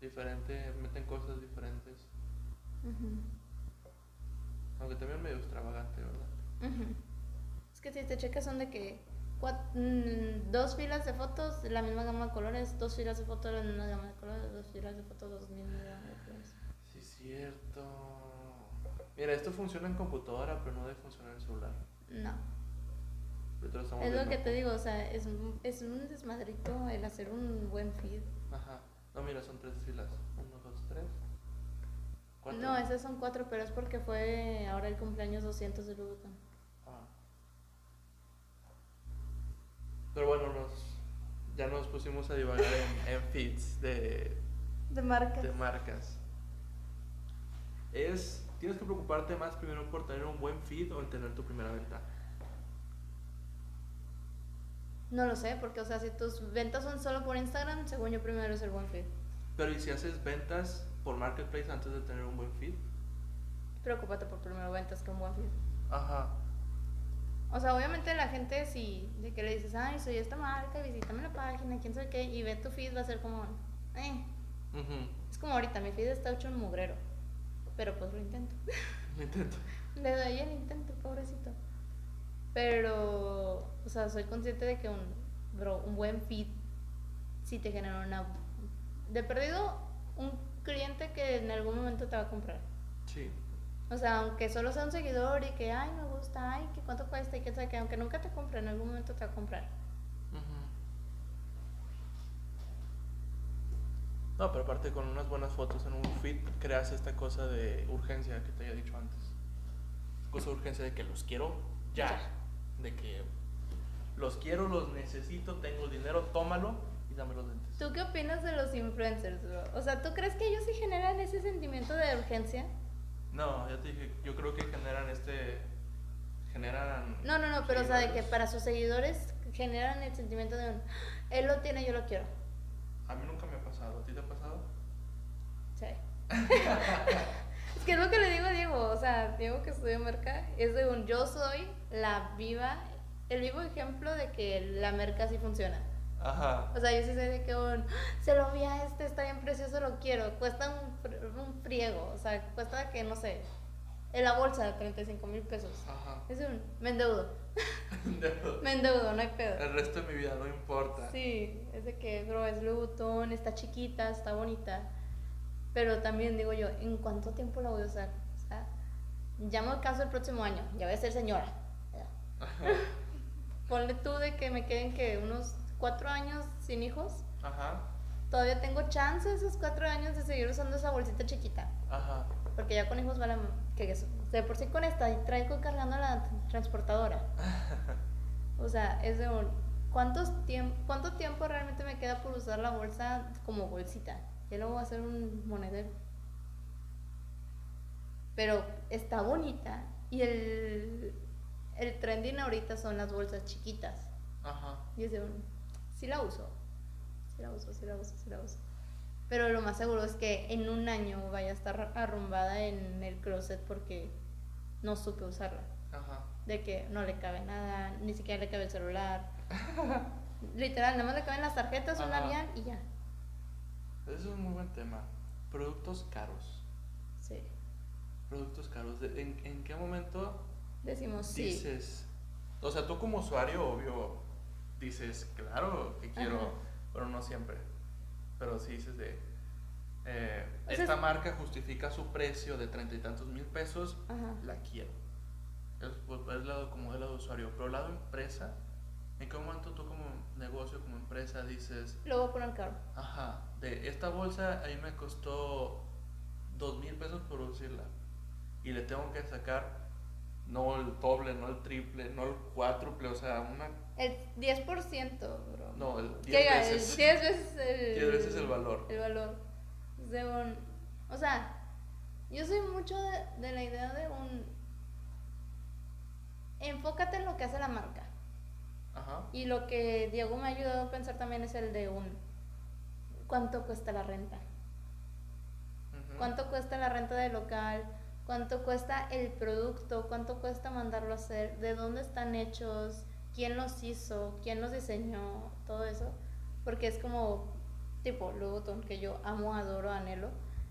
[SPEAKER 1] Diferente, meten cosas diferentes. Aunque también medio extravagante, ¿verdad?
[SPEAKER 2] Es que si te checas son de que cuat- mm, dos filas de fotos de la misma gama de colores, dos filas de fotos de la misma gama de colores, dos filas de fotos de la misma gama de colores.
[SPEAKER 1] Sí, cierto. Mira, esto funciona en computadora, pero no debe funcionar en celular.
[SPEAKER 2] No. Es lo que te digo, o sea, es, es un desmadrito el hacer un buen feed.
[SPEAKER 1] Ajá. No, mira, son tres filas. Uno, dos, tres. Cuatro.
[SPEAKER 2] No, esas son cuatro, pero es porque fue ahora el cumpleaños 200 de Vuitton.
[SPEAKER 1] Ah. Pero bueno, nos, ya nos pusimos a divagar en, en feeds de,
[SPEAKER 2] De marca.
[SPEAKER 1] de marcas. Es, tienes que preocuparte más primero por tener un buen feed o en tener tu primera venta.
[SPEAKER 2] No lo sé, porque, o sea, si tus ventas son solo por Instagram, según yo primero es el buen feed.
[SPEAKER 1] Pero ¿y si haces ventas por marketplace antes de tener un buen feed?
[SPEAKER 2] Preocúpate por primero ventas que un buen feed.
[SPEAKER 1] Ajá.
[SPEAKER 2] O sea, obviamente la gente, si de que le dices, ay, soy esta marca, visítame la página, quién sabe qué, y ve tu feed, va a ser como, eh.
[SPEAKER 1] Ujú.
[SPEAKER 2] Es como ahorita, mi feed está hecho en mugrero. Pero pues lo intento.
[SPEAKER 1] Lo intento.
[SPEAKER 2] Le doy el intento, pobrecito. Pero, o sea, soy consciente de que un, bro, un buen fit sí te genera una... De perdido, un cliente que en algún momento te va a comprar.
[SPEAKER 1] Sí.
[SPEAKER 2] O sea, aunque solo sea un seguidor y que, ay, me gusta, ay, que cuánto cuesta y que que aunque nunca te compre, en algún momento te va a comprar.
[SPEAKER 1] No, pero aparte con unas buenas fotos en un feed creas esta cosa de urgencia que te había dicho antes. Cosa de urgencia de que los quiero ya.
[SPEAKER 2] Ya.
[SPEAKER 1] De que los quiero, los necesito, tengo el dinero, tómalo y dame los lentes.
[SPEAKER 2] ¿Tú qué opinas de los influencers, bro? O sea, ¿tú crees que ellos sí generan ese sentimiento de urgencia?
[SPEAKER 1] No, ya te dije, yo creo que generan este. Generan.
[SPEAKER 2] No, no, no, pero o sea, de que para sus seguidores generan el sentimiento de un, él lo tiene, yo lo quiero.
[SPEAKER 1] A mí nunca me ha pasado. ¿A ti te ha pasado?
[SPEAKER 2] Sí. es que es lo que le digo a Diego, o sea, Diego que estudió merca, es de un yo soy la viva, el vivo ejemplo de que la merca sí funciona.
[SPEAKER 1] Ajá.
[SPEAKER 2] O sea, yo sí sé de que un, se lo vi a este, está bien precioso, lo quiero. Cuesta un, un friego, o sea, cuesta que, no sé, en la bolsa de 35 mil pesos.
[SPEAKER 1] Ajá.
[SPEAKER 2] Es un, me endeudo,
[SPEAKER 1] De-
[SPEAKER 2] me endeudo, no hay pedo.
[SPEAKER 1] El resto de mi vida no importa.
[SPEAKER 2] Sí, es de que, bro, es Louis Vuitton, está chiquita, está bonita. Pero también digo yo, ¿en cuánto tiempo la voy a usar? O sea, ya me caso el próximo año, ya voy a ser señora. Ponle tú de que me queden que unos cuatro años sin hijos.
[SPEAKER 1] Ajá.
[SPEAKER 2] Todavía tengo chance esos cuatro años de seguir usando esa bolsita chiquita.
[SPEAKER 1] Ajá.
[SPEAKER 2] Porque ya con hijos vale m- que eso. De por sí con esta y traigo cargando la transportadora. O sea, es de un. ¿Cuántos tiemp ¿Cuánto tiempo realmente me queda por usar la bolsa como bolsita? Ya luego voy a hacer un monedero. Pero está bonita. Y el, el trending ahorita son las bolsas chiquitas.
[SPEAKER 1] Ajá.
[SPEAKER 2] Y es de un. Sí la uso. Sí la uso, sí la uso, sí la uso. Pero lo más seguro es que en un año vaya a estar arrumbada en el closet porque no supe usarla.
[SPEAKER 1] Ajá.
[SPEAKER 2] De que no le cabe nada, ni siquiera le cabe el celular. Literal, nada más le caben las tarjetas, un
[SPEAKER 1] Ajá.
[SPEAKER 2] labial y ya.
[SPEAKER 1] Ese es un muy buen tema. Productos caros.
[SPEAKER 2] Sí.
[SPEAKER 1] Productos caros. ¿En, en qué momento
[SPEAKER 2] Decimos sí.
[SPEAKER 1] dices? O sea, tú como usuario, obvio, dices, claro que quiero,
[SPEAKER 2] Ajá.
[SPEAKER 1] pero no siempre. Pero sí dices de. eh,
[SPEAKER 2] O sea,
[SPEAKER 1] esta
[SPEAKER 2] es-
[SPEAKER 1] marca justifica su precio de treinta y tantos mil pesos,
[SPEAKER 2] Ajá.
[SPEAKER 1] la quiero. Es, pues, es lado, como del lado usuario. Pero lado empresa, ¿en qué momento tú como negocio, como empresa, dices,
[SPEAKER 2] Lo voy a poner caro.
[SPEAKER 1] Ajá, de esta bolsa a mí me costó dos mil pesos producirla y le tengo que sacar no el doble, no el triple, no el cuádruple, o sea, una,
[SPEAKER 2] El 10%, bro.
[SPEAKER 1] no, el
[SPEAKER 2] Que
[SPEAKER 1] 10
[SPEAKER 2] diga, el
[SPEAKER 1] veces,
[SPEAKER 2] 10 veces el,
[SPEAKER 1] 10 veces el valor.
[SPEAKER 2] El valor. De un, o sea, yo soy mucho de, de la idea de un... Enfócate en lo que hace la marca.
[SPEAKER 1] Ajá,
[SPEAKER 2] Y lo que Diego me ha ayudado a pensar también es el de un... ¿Cuánto cuesta la renta? ¿Cuánto cuesta la renta del local? ¿Cuánto cuesta el producto? ¿Cuánto cuesta mandarlo a hacer? ¿De dónde están hechos? ¿Quién los hizo? ¿Quién los diseñó? Todo eso. Porque es como, tipo, Vuitton, que yo amo, adoro, anhelo.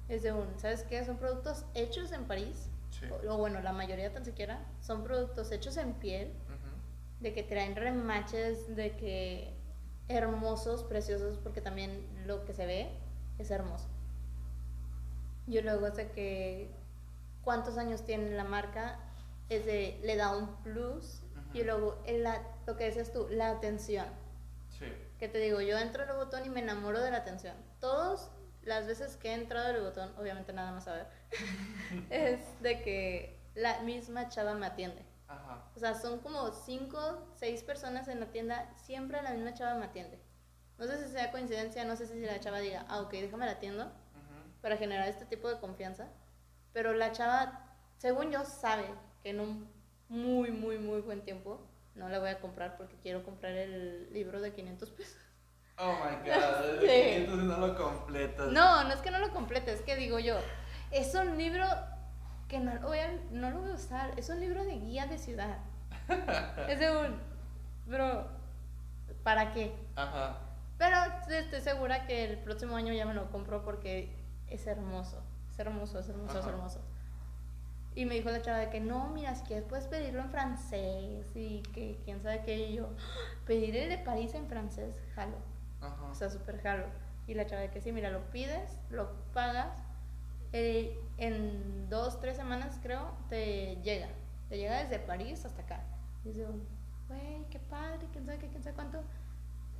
[SPEAKER 2] Es de un, ¿sabes qué? Son productos hechos en París.
[SPEAKER 1] Sí.
[SPEAKER 2] O, o bueno, la mayoría tan siquiera. Son productos hechos en piel. De que traen remaches, de que hermosos, preciosos, porque también lo que se ve es hermoso. Yo luego sé que cuántos años tiene la marca, es de, le da un plus. Y luego el la- lo que dices tú, la atención.
[SPEAKER 1] Sí,
[SPEAKER 2] Que te digo, yo entro al botón y me enamoro de la atención. Todas las veces que he entrado al botón, obviamente nada más a ver, es de que la misma chava me atiende.
[SPEAKER 1] ajá,
[SPEAKER 2] O sea, son como cinco, seis personas en la tienda, siempre la misma chava me atiende. No sé si sea coincidencia, no sé si la chava diga, ah, ok, déjame la atiendo
[SPEAKER 1] ujú,
[SPEAKER 2] para generar este tipo de confianza. Pero la chava, según yo, sabe que en un muy, muy, muy buen tiempo no la voy a comprar porque quiero comprar el libro de 500 pesos.
[SPEAKER 1] Oh my god,
[SPEAKER 2] Sí.
[SPEAKER 1] de 500 y no lo completas.
[SPEAKER 2] No, no es que no lo complete, es que digo yo, es un libro que no lo voy a, no lo voy a usar, es un libro de guía de ciudad. es de un, bro, ¿para qué?
[SPEAKER 1] Ajá,
[SPEAKER 2] Pero estoy segura que el próximo año ya me lo compro porque es hermoso, es hermoso, es hermoso, es
[SPEAKER 1] Ajá.
[SPEAKER 2] hermoso. Y me dijo la chava de que no, mira, si quieres puedes pedirlo en francés y que quién sabe qué. Y yo, "Ah, pedir el de París en francés, jalo.
[SPEAKER 1] Ajá.
[SPEAKER 2] O sea, súper jalo. Y la chava de que sí, mira, lo pides, lo pagas. eh, en dos, tres semanas creo, te llega. Te llega desde París hasta acá. Y yo, güey, qué padre, quién sabe qué, quién sabe cuánto.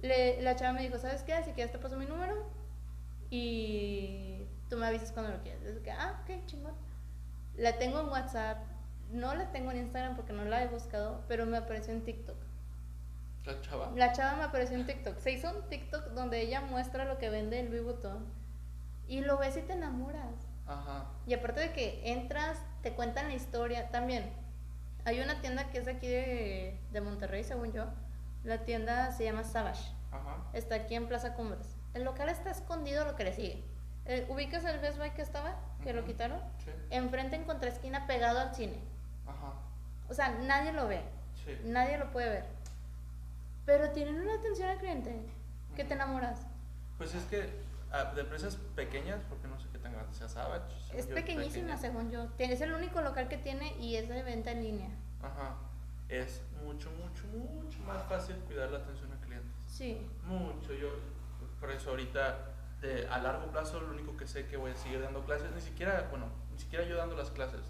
[SPEAKER 2] Le- la chava me dijo, ¿sabes qué? Si quieres te paso mi número y tú me avisas cuando lo quieras. Es que, ah, ok, chingón. La tengo en WhatsApp, no la tengo en Instagram porque no la he buscado, pero me apareció en TikTok.
[SPEAKER 1] La chava.
[SPEAKER 2] La chava me apareció en TikTok. Se hizo un TikTok donde ella muestra lo que vende el Louis Vuitton y lo ves y te enamoras.
[SPEAKER 1] Ajá.
[SPEAKER 2] Y aparte de que entras, te cuentan la historia. También hay una tienda que es de aquí de, de Monterrey, según yo. La tienda se llama Savage.
[SPEAKER 1] Ajá.
[SPEAKER 2] Está aquí en Plaza Cumbres. El local está escondido lo que le sigue. Eh, ¿Ubicas el Best Buy que estaba? Que lo quitaron.
[SPEAKER 1] Sí.
[SPEAKER 2] Enfrente en contraesquina pegado al cine.
[SPEAKER 1] Ajá.
[SPEAKER 2] O sea, nadie lo ve.
[SPEAKER 1] Sí.
[SPEAKER 2] Nadie lo puede ver. Pero tienen una atención al cliente que te enamoras.
[SPEAKER 1] Pues es que ah, de empresas pequeñas, porque no sé qué tan grande sea Savage.
[SPEAKER 2] Es pequeñísima,
[SPEAKER 1] pequeña.
[SPEAKER 2] según yo. Es el único local que tiene y es de venta en línea.
[SPEAKER 1] Ajá. Es mucho, mucho, mucho más fácil cuidar la atención al cliente.
[SPEAKER 2] Sí.
[SPEAKER 1] Mucho. Yo, por eso ahorita, de, a largo plazo, lo único que sé que voy a seguir dando clases, ni siquiera, bueno, ni siquiera yo dando las clases,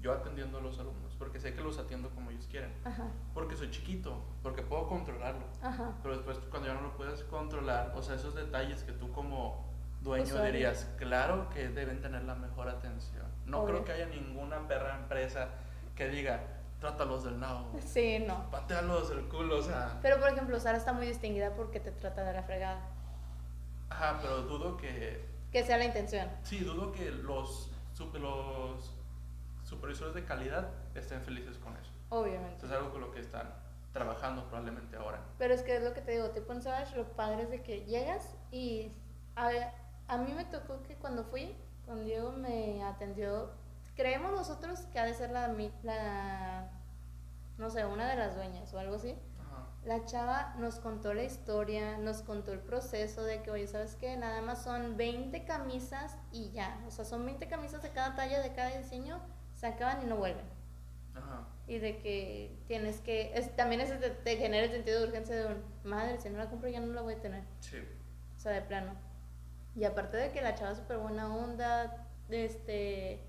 [SPEAKER 1] yo atendiendo a los alumnos, porque sé que los atiendo como ellos quieren.
[SPEAKER 2] Ajá.
[SPEAKER 1] Porque soy chiquito, porque puedo controlarlo.
[SPEAKER 2] Ajá.
[SPEAKER 1] Pero después cuando ya no lo puedes controlar, o sea, esos detalles que tú como dueño dirías, claro que deben tener la mejor atención. No
[SPEAKER 2] Obvio.
[SPEAKER 1] creo que haya ninguna perra empresa que diga, trátalos del nabo,
[SPEAKER 2] Sí, no.
[SPEAKER 1] patealos del culo, o sea,
[SPEAKER 2] Pero por ejemplo, Sara está muy distinguida porque te trata de la fregada.
[SPEAKER 1] Ajá, pero dudo que,
[SPEAKER 2] Que sea la intención.
[SPEAKER 1] sí, dudo que los, los supervisores de calidad estén felices con eso.
[SPEAKER 2] Obviamente.
[SPEAKER 1] Es algo con lo que están trabajando probablemente ahora.
[SPEAKER 2] Pero es que es lo que te digo, tipo en Savage, lo padre es de que llegas y a, a mí me tocó que cuando fui, con Diego me atendió, creemos nosotros que ha de ser la, mi- la no sé, una de las dueñas o algo así. La chava nos contó la historia, nos contó el proceso de que, oye, ¿sabes qué? Nada más son 20 camisas y ya. O sea, son 20 camisas de cada talla, de cada diseño, se acaban y no vuelven.
[SPEAKER 1] Ajá.
[SPEAKER 2] Y de que tienes que. es- también eso te, te genera el sentido de urgencia de un. Madre, si no la compro ya no la voy a tener.
[SPEAKER 1] Sí.
[SPEAKER 2] O sea, de plano. Y aparte de que la chava súper buena onda, este.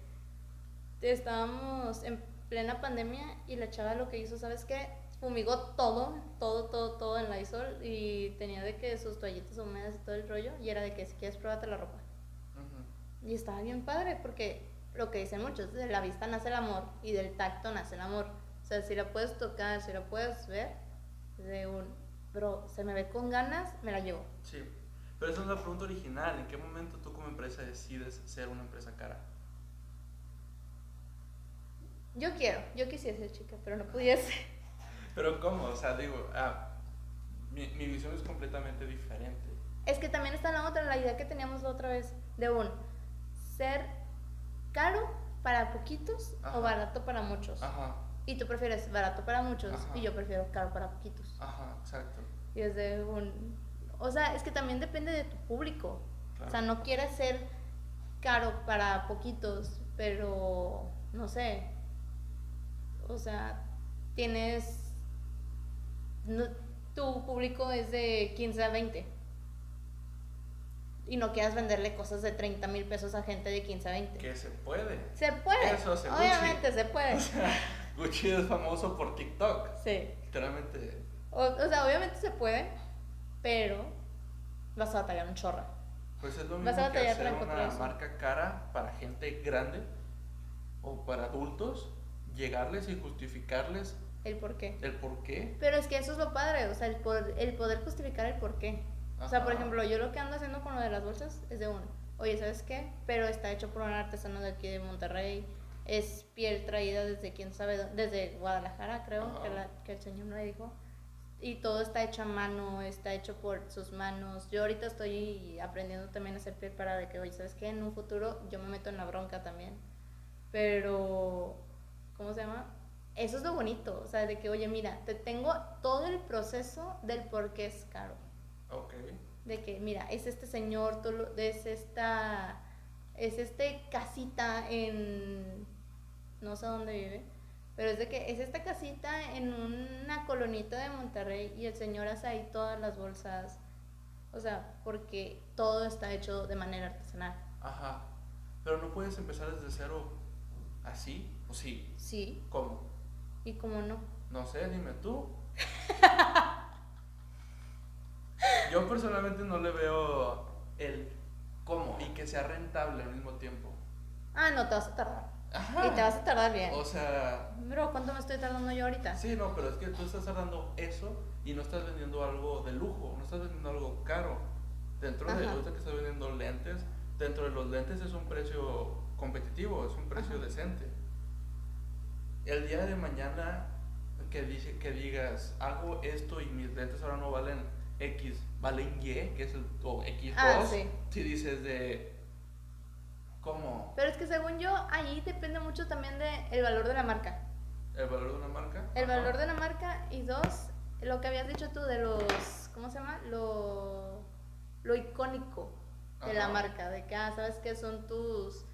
[SPEAKER 2] Estábamos en plena pandemia y la chava lo que hizo, ¿sabes qué? Fumigó todo, todo, todo, todo en Lysol y tenía de que sus toallitas húmedas y todo el rollo. Y era de que si quieres, pruébate la ropa. Y estaba bien padre porque lo que dicen muchos, de la vista nace el amor y del tacto nace el amor. O sea, si la puedes tocar, si la puedes ver, de un, bro, se me ve con ganas, me la llevo.
[SPEAKER 1] Sí, pero esa es la pregunta original. ¿En qué momento tú como empresa decides ser una empresa cara?
[SPEAKER 2] Yo quiero, yo quisiera ser chica, pero no pudiese.
[SPEAKER 1] Pero ¿cómo? O sea, digo, ah, mi, mi visión es completamente diferente.
[SPEAKER 2] Es que también está la otra, la idea que teníamos la otra vez, de un ser caro para poquitos
[SPEAKER 1] Ajá.
[SPEAKER 2] o barato para muchos.
[SPEAKER 1] Ajá,
[SPEAKER 2] Y tú prefieres barato para muchos
[SPEAKER 1] Ajá.
[SPEAKER 2] y yo prefiero caro para poquitos.
[SPEAKER 1] ajá, exacto.
[SPEAKER 2] Y es de un... O sea, es que también depende de tu público.
[SPEAKER 1] Claro.
[SPEAKER 2] O sea, no quieres ser caro para poquitos, pero no sé. O sea, tienes. No- tu público es de 15 a 20. Y no quieras venderle cosas de 30 mil pesos a gente de 15 a 20.
[SPEAKER 1] Que se puede.
[SPEAKER 2] Se puede.
[SPEAKER 1] Eso hace
[SPEAKER 2] Obviamente se puede.
[SPEAKER 1] Gucci es famoso por TikTok.
[SPEAKER 2] Sí.
[SPEAKER 1] Literalmente.
[SPEAKER 2] O, o sea, obviamente se puede, pero vas a batallar un chorro.
[SPEAKER 1] Pues es lo
[SPEAKER 2] Vas a
[SPEAKER 1] mismo que
[SPEAKER 2] batallar
[SPEAKER 1] hacer una
[SPEAKER 2] eso.
[SPEAKER 1] marca cara para gente grande o para adultos, llegarles y justificarles
[SPEAKER 2] El por qué.
[SPEAKER 1] el por qué.
[SPEAKER 2] Pero es que eso es lo padre, o sea, el poder, el poder justificar el por qué. O sea, por
[SPEAKER 1] Ajá.
[SPEAKER 2] ejemplo, yo lo que ando haciendo con lo de las bolsas es de un, oye, ¿sabes qué? Pero está hecho por un artesano de aquí de Monterrey, es piel traída desde quién sabe dónde, desde Guadalajara, creo,
[SPEAKER 1] Ajá.
[SPEAKER 2] que, la- que el señor me dijo. Y todo está hecho a mano, está hecho por sus manos. Yo ahorita estoy aprendiendo también a hacer piel para de que, oye, ¿sabes qué? En un futuro yo me meto en la bronca también. Pero, ¿cómo se llama? Eso es lo bonito, o sea, de que, oye, mira, te tengo todo el proceso del por qué es caro.
[SPEAKER 1] Ok.
[SPEAKER 2] De que, mira, es este señor, es esta, es este casita en, no sé dónde vive, pero es de que es esta casita en una colonita de Monterrey y el señor hace ahí todas las bolsas. O sea, porque todo está hecho de manera artesanal.
[SPEAKER 1] Ajá. Pero no puedes empezar desde cero así, ¿o sí?
[SPEAKER 2] Sí.
[SPEAKER 1] ¿Cómo?
[SPEAKER 2] ¿Y cómo no?
[SPEAKER 1] No sé, dime tú. Yo personalmente no le veo el cómo y que sea rentable al mismo tiempo.
[SPEAKER 2] Ah, no, te vas a tardar.
[SPEAKER 1] Ajá.
[SPEAKER 2] Y te vas a tardar bien.
[SPEAKER 1] O sea,
[SPEAKER 2] Bro, ¿cuánto me estoy tardando yo ahorita?
[SPEAKER 1] sí, no, pero es que tú estás dando eso y no estás vendiendo algo de lujo, no estás vendiendo algo caro. Dentro de
[SPEAKER 2] Ajá.
[SPEAKER 1] ahorita que estás vendiendo lentes, dentro de los lentes es un precio competitivo, es un precio
[SPEAKER 2] Ajá.
[SPEAKER 1] decente. El día de mañana que, dice, que digas, hago esto y mis lentes ahora no valen X, valen Y, que es el, o X2,
[SPEAKER 2] Ah, sí.
[SPEAKER 1] si dices de, ¿cómo?
[SPEAKER 2] Pero es que según yo, ahí depende mucho también del valor de la marca.
[SPEAKER 1] ¿El valor de una marca?
[SPEAKER 2] El
[SPEAKER 1] Ajá.
[SPEAKER 2] valor de la marca y dos, lo que habías dicho tú de los, ¿cómo se llama? Lo, lo icónico de la marca, de que, ah, sabes que son tus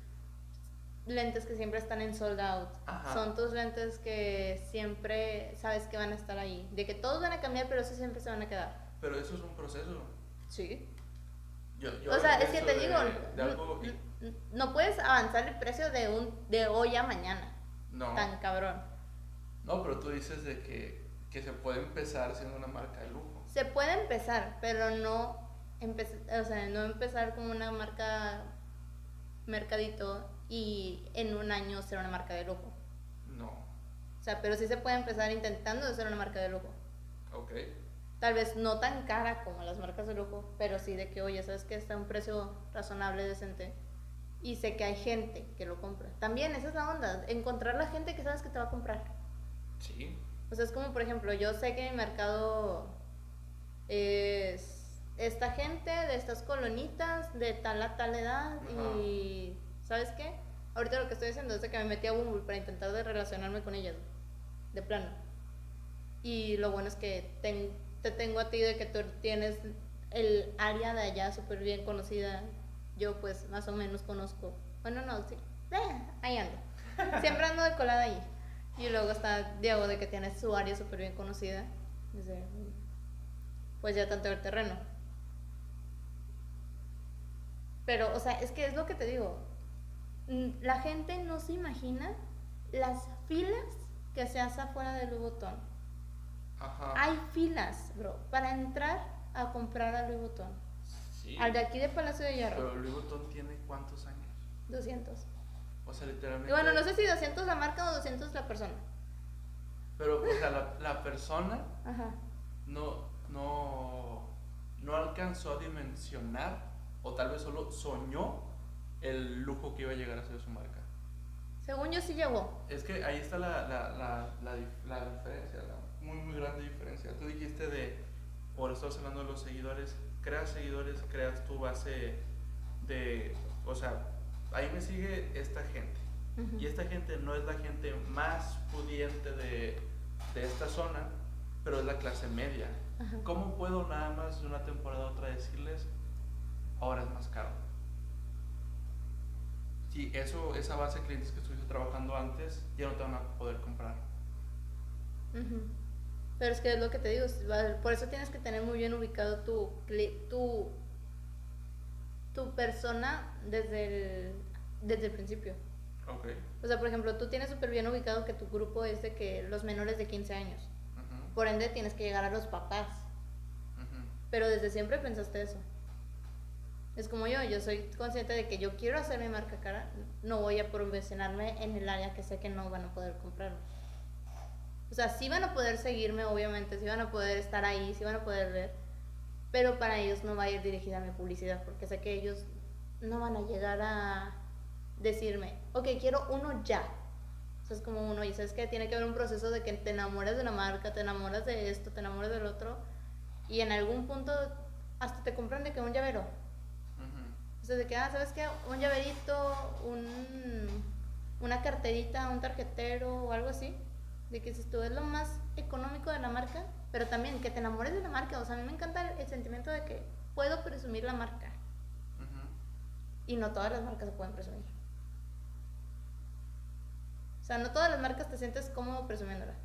[SPEAKER 2] lentes que siempre están en sold out,
[SPEAKER 1] Ajá.
[SPEAKER 2] son tus lentes que siempre sabes que van a estar ahí, de que todos van a cambiar, pero sí siempre se van a quedar.
[SPEAKER 1] Pero eso es un proceso.
[SPEAKER 2] Sí.
[SPEAKER 1] Yo, yo
[SPEAKER 2] o sea, es que te
[SPEAKER 1] de-
[SPEAKER 2] digo,
[SPEAKER 1] de algo
[SPEAKER 2] no puedes avanzar el precio de un de hoy a mañana,
[SPEAKER 1] no,
[SPEAKER 2] tan cabrón.
[SPEAKER 1] no, pero tú dices de que, que se puede empezar siendo una marca de lujo.
[SPEAKER 2] Se puede empezar, pero no, empe- o sea, no empezar como una marca mercadito y en un año ser una marca de lujo.
[SPEAKER 1] No,
[SPEAKER 2] O sea, pero sí se puede empezar intentando ser una marca de lujo.
[SPEAKER 1] ok.
[SPEAKER 2] Tal vez no tan cara como las marcas de lujo, pero sí de que, oye, sabes que está a un precio razonable, decente. Y sé que hay gente que lo compra. También esa es la onda, encontrar la gente que sabes que te va a comprar.
[SPEAKER 1] Sí,
[SPEAKER 2] O sea, es como, por ejemplo, yo sé que mi mercado es esta gente de estas colonitas de tal a tal edad y ¿sabes qué? Ahorita lo que estoy haciendo es de que me metí a Bumble para intentar de relacionarme con ellas, de plano. Y lo bueno es que ten- te tengo a ti de que tú tienes el área de allá súper bien conocida. Yo pues más o menos conozco. Bueno, no, sí. Eh, ahí ando. Siempre ando de colada ahí. Y luego está Diego de que tiene su área súper bien conocida. Dice, pues ya tanto el terreno. Pero, o sea, es que es lo que te digo. La gente no se imagina las filas que se hace afuera de Louis Vuitton.
[SPEAKER 1] ajá.
[SPEAKER 2] Hay filas, bro, para entrar a comprar a Louis Vuitton.
[SPEAKER 1] sí.
[SPEAKER 2] Al de aquí de Palacio de Hierro,
[SPEAKER 1] Pero Louis Vuitton tiene cuántos años?
[SPEAKER 2] 200.
[SPEAKER 1] O sea, literalmente.
[SPEAKER 2] Y bueno, no sé si 200 la marca o 200 la persona.
[SPEAKER 1] Pero, o sea, la, la persona
[SPEAKER 2] Ajá.
[SPEAKER 1] no, no, no alcanzó a dimensionar, o tal vez solo soñó el lujo que iba a llegar a ser su marca.
[SPEAKER 2] Según yo sí llegó.
[SPEAKER 1] Es que ahí está la, la, la, la, dif- la diferencia, la muy, muy grande diferencia. Tú dijiste de, por estás hablando de los seguidores, creas seguidores, creas tu base de, o sea, ahí me sigue esta gente. Y esta gente no es la gente más pudiente de, de esta zona, pero es la clase media. ¿Cómo puedo nada más de una temporada a otra decirles, ahora es más caro? Si eso, esa base de clientes que estuviste trabajando antes, ya no te van a poder comprar.
[SPEAKER 2] Ujú. Pero es que es lo que te digo, por eso tienes que tener muy bien ubicado tu, tu, tu persona desde el, desde el principio.
[SPEAKER 1] Ok.
[SPEAKER 2] O sea, por ejemplo, tú tienes súper bien ubicado que tu grupo es de que los menores de 15 años.
[SPEAKER 1] Ujú,
[SPEAKER 2] Por ende, tienes que llegar a los papás.
[SPEAKER 1] ujú.
[SPEAKER 2] Pero desde siempre pensaste eso. Es como yo, yo soy consciente de que yo quiero hacer mi marca cara, no voy a promocionarme en el área que sé que no van a poder comprarlo. O sea, sí van a poder seguirme, obviamente, sí van a poder estar ahí, sí van a poder ver, pero para ellos no va a ir dirigida mi publicidad, porque sé que ellos no van a llegar a decirme, ok, quiero uno ya. O sea, es como uno, y sabes que tiene que haber un proceso de que te enamoras de una marca, te enamoras de esto, te enamoras del otro, y en algún punto hasta te compran de que un llavero. O sea, de que, ah, ¿sabes qué? Un llaverito, un, una carterita, un tarjetero o algo así. De que si tú es lo más económico de la marca, pero también que te enamores de la marca. O sea, a mí me encanta el, el sentimiento de que puedo presumir la marca. Y no todas las marcas se pueden presumir. sea, no todas las marcas te sientes cómodo presumiéndola.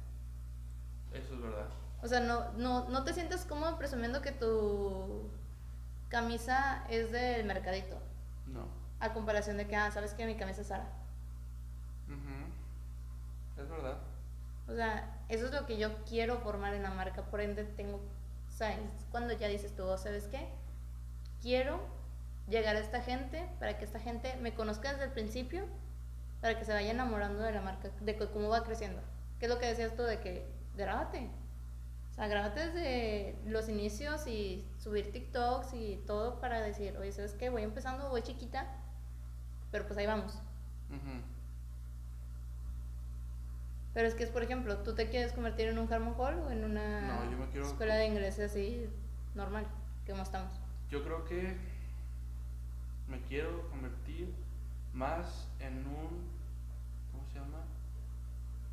[SPEAKER 1] Eso es verdad.
[SPEAKER 2] O sea, no, no, no te sientes cómodo presumiendo que tu camisa es del mercadito.
[SPEAKER 1] No.
[SPEAKER 2] A comparación de que, ah, sabes que mi camisa es Sara.
[SPEAKER 1] Es verdad.
[SPEAKER 2] O sea, eso es lo que yo quiero formar en la marca, por ende tengo, o sea, es cuando ya dices tú, ¿sabes qué? Quiero llegar a esta gente para que esta gente me conozca desde el principio, para que se vaya enamorando de la marca, de cómo va creciendo. ¿Qué es lo que decías tú de que grábate? O sea, grábate desde los inicios y subir TikToks y todo para decir, oye, ¿sabes qué? Voy empezando, voy chiquita, pero pues ahí vamos. Pero es que es, por ejemplo, ¿tú te quieres convertir en un Harmon Hall o en una escuela de inglés así normal? ¿Cómo estamos?
[SPEAKER 1] Yo creo que me quiero convertir más en un. ¿Cómo se llama?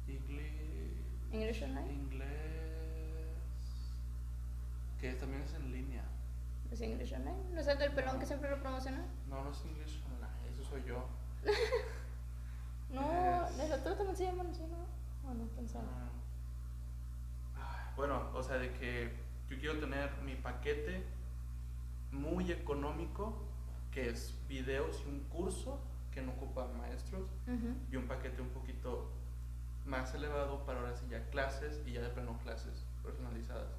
[SPEAKER 2] English. English Online.
[SPEAKER 1] Inglés. Que también es en línea.
[SPEAKER 2] ¿Es English Online? ¿No es el del pelón que siempre lo promociona?
[SPEAKER 1] No, no es English Online, eso soy yo.
[SPEAKER 2] no, es... otro también se llama, ¿no? Bueno, pensaba.
[SPEAKER 1] Ah, bueno, o sea, de que yo quiero tener mi paquete muy económico, que es videos y un curso que no ocupa maestros, y un paquete un poquito más elevado para ahora sí ya clases y ya de pleno clases personalizadas.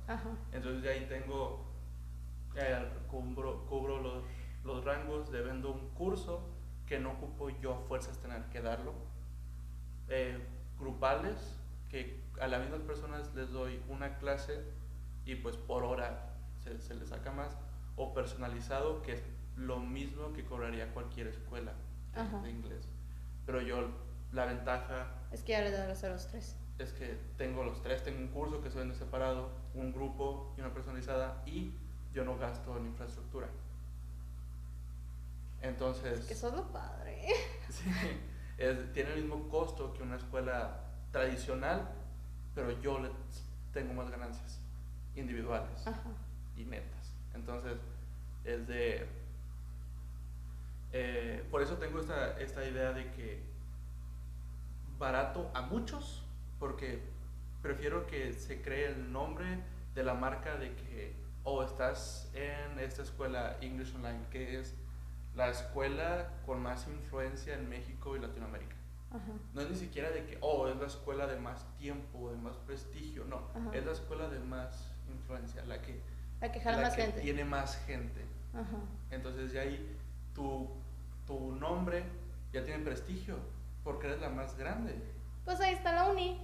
[SPEAKER 1] Entonces de ahí tengo, eh, cubro, cubro los, los, rangos de vendo un curso que no ocupo yo a fuerzas tener que darlo. Eh, grupales, que a las mismas personas les doy una clase y pues por hora se, se les saca más o personalizado, que es lo mismo que cobraría cualquier escuela de, inglés. Pero yo, la ventaja...
[SPEAKER 2] Es que ya le das a los tres.
[SPEAKER 1] Es que tengo los tres, tengo un curso que se vende separado, un grupo y una personalizada, y yo no gasto en infraestructura. Entonces...
[SPEAKER 2] que eso padre.
[SPEAKER 1] Sí, tiene el mismo costo que una escuela tradicional, pero yo le tengo más ganancias individuales y netas. Entonces, es de... Eh, por eso tengo esta, esta idea de que barato a muchos, porque prefiero que se cree el nombre de la marca de que, oh, estás en esta escuela English Online, que es la escuela con más influencia en México y Latinoamérica. No es ni siquiera de que, oh, es la escuela de más tiempo, de más prestigio, no, es la escuela de más influencia, la que,
[SPEAKER 2] la que, más gente.
[SPEAKER 1] tiene más gente. Entonces ya ahí tu, tu nombre ya tiene prestigio, porque eres la más grande.
[SPEAKER 2] Pues ahí está la uni.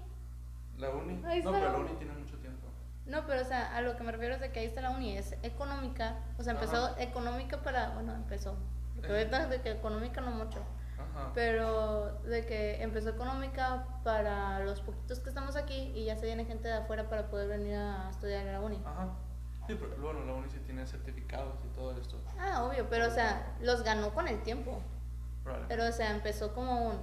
[SPEAKER 1] La uni. no, pero la uni tiene mucho tiempo.
[SPEAKER 2] No, pero o sea, a lo que me refiero es de que ahí está la uni, es económica, o sea, empezó económica para, bueno, empezó, porque ahorita de que económica no mucho, pero de que empezó económica para los poquitos que estamos aquí y ya se viene gente de afuera para poder venir a estudiar en la uni.
[SPEAKER 1] Ajá. Sí, pero bueno, la uni sí tiene certificados y todo esto.
[SPEAKER 2] Ah, obvio, pero o sea, los ganó con el tiempo. Pero o sea, empezó como un...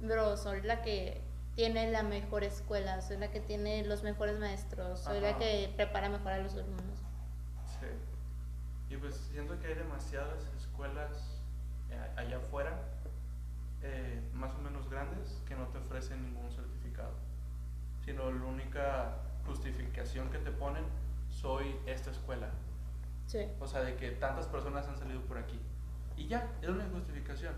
[SPEAKER 2] Bro, soy la que tiene la mejor escuela, soy la que tiene los mejores maestros, soy la que prepara mejor a los alumnos.
[SPEAKER 1] Sí. Y pues siento que hay demasiadas escuelas eh, allá afuera eh, más o menos grandes que no te ofrecen ningún certificado, sino la única justificación que te ponen, soy esta escuela.
[SPEAKER 2] Sí.
[SPEAKER 1] O sea, de que tantas personas han salido por aquí. Y ya, es única justificación.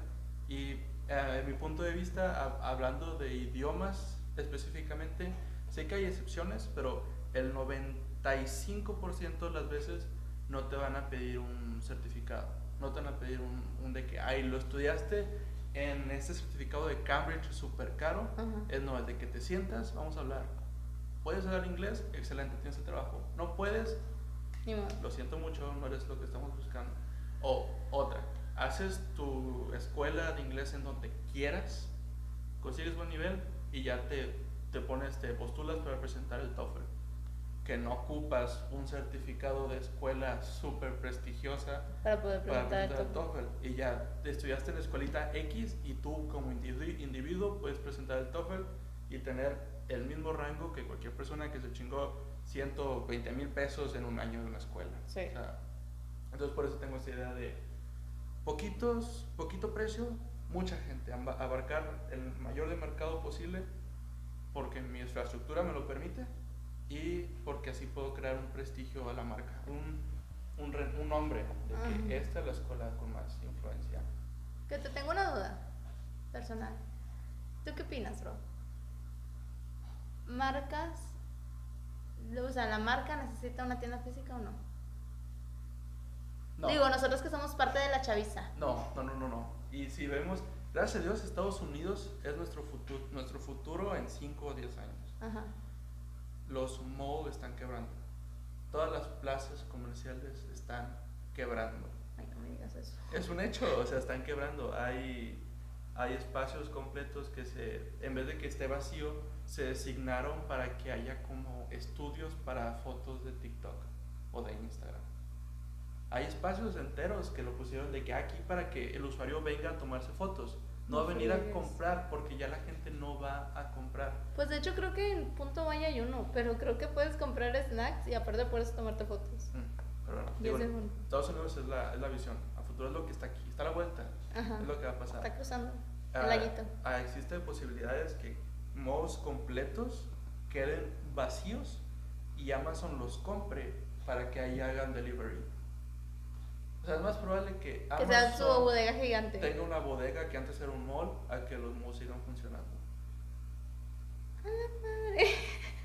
[SPEAKER 1] Y eh, en mi punto de vista, hablando de idiomas específicamente, sé que hay excepciones, pero el 95% de las veces no te van a pedir un certificado. No te van a pedir un, un de que, ay, lo estudiaste en este certificado de Cambridge súper caro, es no, es de que te sientas, vamos a hablar. ¿Puedes hablar inglés? Excelente, tienes el trabajo. ¿No puedes? Lo siento mucho, no eres lo que estamos buscando. O otra, haces tu escuela de inglés en donde quieras, consigues buen nivel y ya te, te pones, te postulas para presentar el TOEFL que no ocupas un certificado de escuela súper prestigiosa
[SPEAKER 2] para poder presentar el
[SPEAKER 1] TOEFL. Y ya estudiaste en la escuelita X y tú como individuo puedes presentar el TOEFL y tener el mismo rango que cualquier persona que se chingó 120 mil pesos en un año en una escuela.
[SPEAKER 2] Sí.
[SPEAKER 1] entonces por eso tengo esta idea de poquitos, poquito precio, mucha gente, abarcar el mayor de mercado posible porque mi infraestructura me lo permite y porque así puedo crear un prestigio a la marca, un, un, un nombre de
[SPEAKER 2] Ajá.
[SPEAKER 1] que esta es la escuela con más influencia.
[SPEAKER 2] Que te tengo una duda personal. ¿Tú qué opinas, bro? ¿Marcas? O sea, ¿la marca necesita una tienda física o no?
[SPEAKER 1] No.
[SPEAKER 2] Digo, nosotros que somos parte de la chaviza.
[SPEAKER 1] No, no, no, no, no. Y si vemos, gracias a Dios, Estados Unidos es nuestro futuro, nuestro futuro en 5 o 10 años.
[SPEAKER 2] Ajá.
[SPEAKER 1] Los malls están quebrando. Todas las plazas comerciales están quebrando.
[SPEAKER 2] Ay, no me digas eso.
[SPEAKER 1] Es un hecho, o sea, están quebrando. Hay, hay espacios completos que se, en vez de que esté vacío, se designaron para que haya como estudios para fotos de TikTok o de Instagram. Hay espacios enteros que lo pusieron de que aquí para que el usuario venga a tomarse fotos, no
[SPEAKER 2] No
[SPEAKER 1] a venir a comprar porque ya la gente no va a comprar.
[SPEAKER 2] Pues de hecho creo que en Punto Vaya hay uno, pero creo que puedes comprar snacks y aparte puedes tomarte fotos.
[SPEAKER 1] Mm, Pero bueno, digo, Estados Unidos es la, es la visión, a futuro es lo que está aquí, está a la vuelta,
[SPEAKER 2] Ajá.
[SPEAKER 1] es lo que va a pasar.
[SPEAKER 2] Está cruzando
[SPEAKER 1] Ah,
[SPEAKER 2] el laguito.
[SPEAKER 1] ah, existen posibilidades que malls completos queden vacíos y Amazon los compre para que ahí hagan delivery. O sea, es más probable que
[SPEAKER 2] Que sea su
[SPEAKER 1] Amazon
[SPEAKER 2] bodega gigante.
[SPEAKER 1] tenga una bodega que antes era un mall a que los malls sigan funcionando.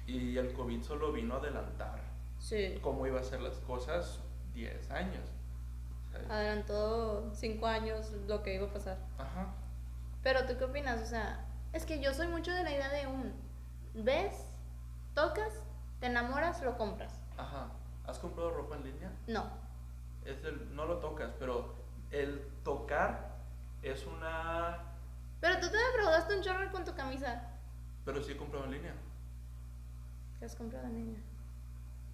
[SPEAKER 1] Y el COVID solo vino a adelantar
[SPEAKER 2] Sí.
[SPEAKER 1] cómo iba a ser las cosas 10 años.
[SPEAKER 2] Adelantó cinco años lo que iba a pasar.
[SPEAKER 1] Ajá.
[SPEAKER 2] Pero tú qué opinas? O sea, es que yo soy mucho de la idea de un ves, tocas, te enamoras, lo compras.
[SPEAKER 1] Ajá. ¿Has comprado ropa en línea?
[SPEAKER 2] No.
[SPEAKER 1] Es el, no lo tocas, pero el tocar es una...
[SPEAKER 2] Pero tú te defraudaste un chorro con tu camisa.
[SPEAKER 1] Pero sí he comprado en línea.
[SPEAKER 2] ¿Qué has comprado en línea?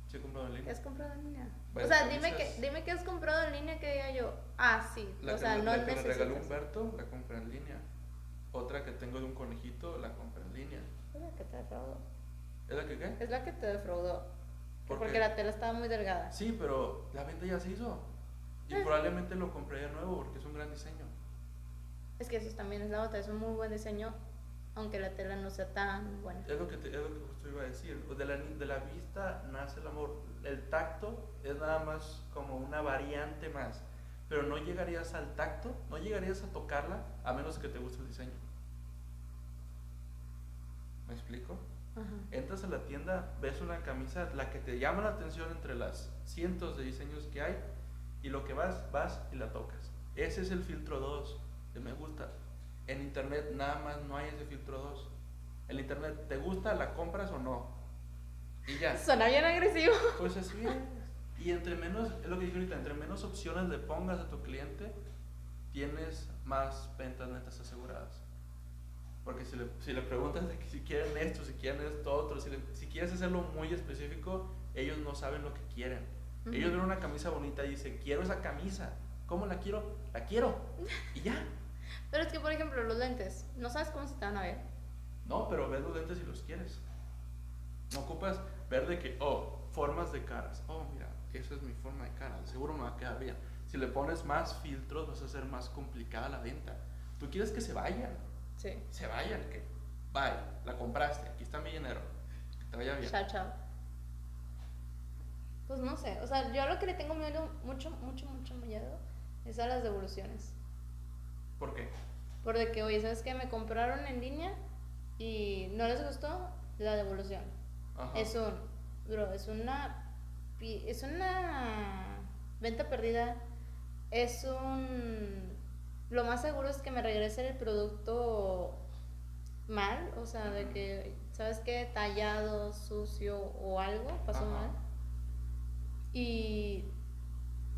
[SPEAKER 1] Sí he comprado en
[SPEAKER 2] ¿Qué
[SPEAKER 1] línea.
[SPEAKER 2] has comprado en línea? O sea, dime que, dime qué has comprado en línea que diga yo. Ah, sí.
[SPEAKER 1] La
[SPEAKER 2] o
[SPEAKER 1] que,
[SPEAKER 2] sea, no
[SPEAKER 1] la que me regaló. Humberto la compré en línea. Otra que tengo de un conejito la compré en línea.
[SPEAKER 2] Es la que te defraudó.
[SPEAKER 1] ¿Es la que qué?
[SPEAKER 2] Es la que te defraudó. Que
[SPEAKER 1] ¿Por
[SPEAKER 2] porque
[SPEAKER 1] qué?
[SPEAKER 2] la tela estaba muy delgada.
[SPEAKER 1] Sí, pero la venta ya se hizo. Y
[SPEAKER 2] Ah.
[SPEAKER 1] probablemente lo compré de nuevo porque es un gran diseño.
[SPEAKER 2] Es que eso también es la otra. Es un muy buen diseño. Aunque la tela no sea tan buena.
[SPEAKER 1] Es lo que, te- es lo que justo iba a decir. De la, de la vista nace el amor. El tacto es nada más como una variante más. Pero no llegarías al tacto, no llegarías a tocarla a menos que te guste el diseño. ¿Me explico?
[SPEAKER 2] Ajá.
[SPEAKER 1] Entras a la tienda, ves una camisa, la que te llama la atención entre las cientos de diseños que hay, y lo que vas, vas y la tocas. Ese es el filtro 2 de me gusta. En internet nada más no hay ese filtro 2. En internet, ¿te gusta? ¿La compras o no? Y ya.
[SPEAKER 2] Suena bien agresivo.
[SPEAKER 1] Pues así es. Y entre menos, es lo que dije ahorita, entre menos opciones le pongas a tu cliente, tienes más ventas netas aseguradas. Porque si le, si le preguntas de que si quieren esto, si quieren esto, otro, si, le- si quieres hacerlo muy específico, ellos no saben lo que quieren. Ellos ven una camisa bonita y dicen, quiero esa camisa. ¿Cómo la quiero? La quiero. Y ya.
[SPEAKER 2] Pero es que, por ejemplo, los lentes. No sabes cómo se te van a ver.
[SPEAKER 1] No, pero ves los lentes y los quieres. No ocupas ver de que, oh, formas de caras. Oh, mira, esa es mi forma de cara. Seguro me va a quedar bien. Si le pones más filtros, vas a hacer más complicada la venta. Tú quieres que se vayan.
[SPEAKER 2] Sí.
[SPEAKER 1] Se vayan, que, bye, la compraste, aquí está mi dinero. Que te vaya bien.
[SPEAKER 2] Chao, chao. Pues no sé. O sea, yo a lo que le tengo miedo, mucho, mucho, mucho miedo, es a las devoluciones.
[SPEAKER 1] ¿Por qué?
[SPEAKER 2] Por de que, oye, ¿sabes qué? Me compraron en línea y no les gustó la devolución.
[SPEAKER 1] Ajá.
[SPEAKER 2] Es un, bro, es una, pi- es una venta perdida. Es un, lo más seguro es que me regresen el producto mal, o sea, de que, ¿sabes qué? Tallado, sucio o algo pasó
[SPEAKER 1] Ajá.
[SPEAKER 2] mal. Y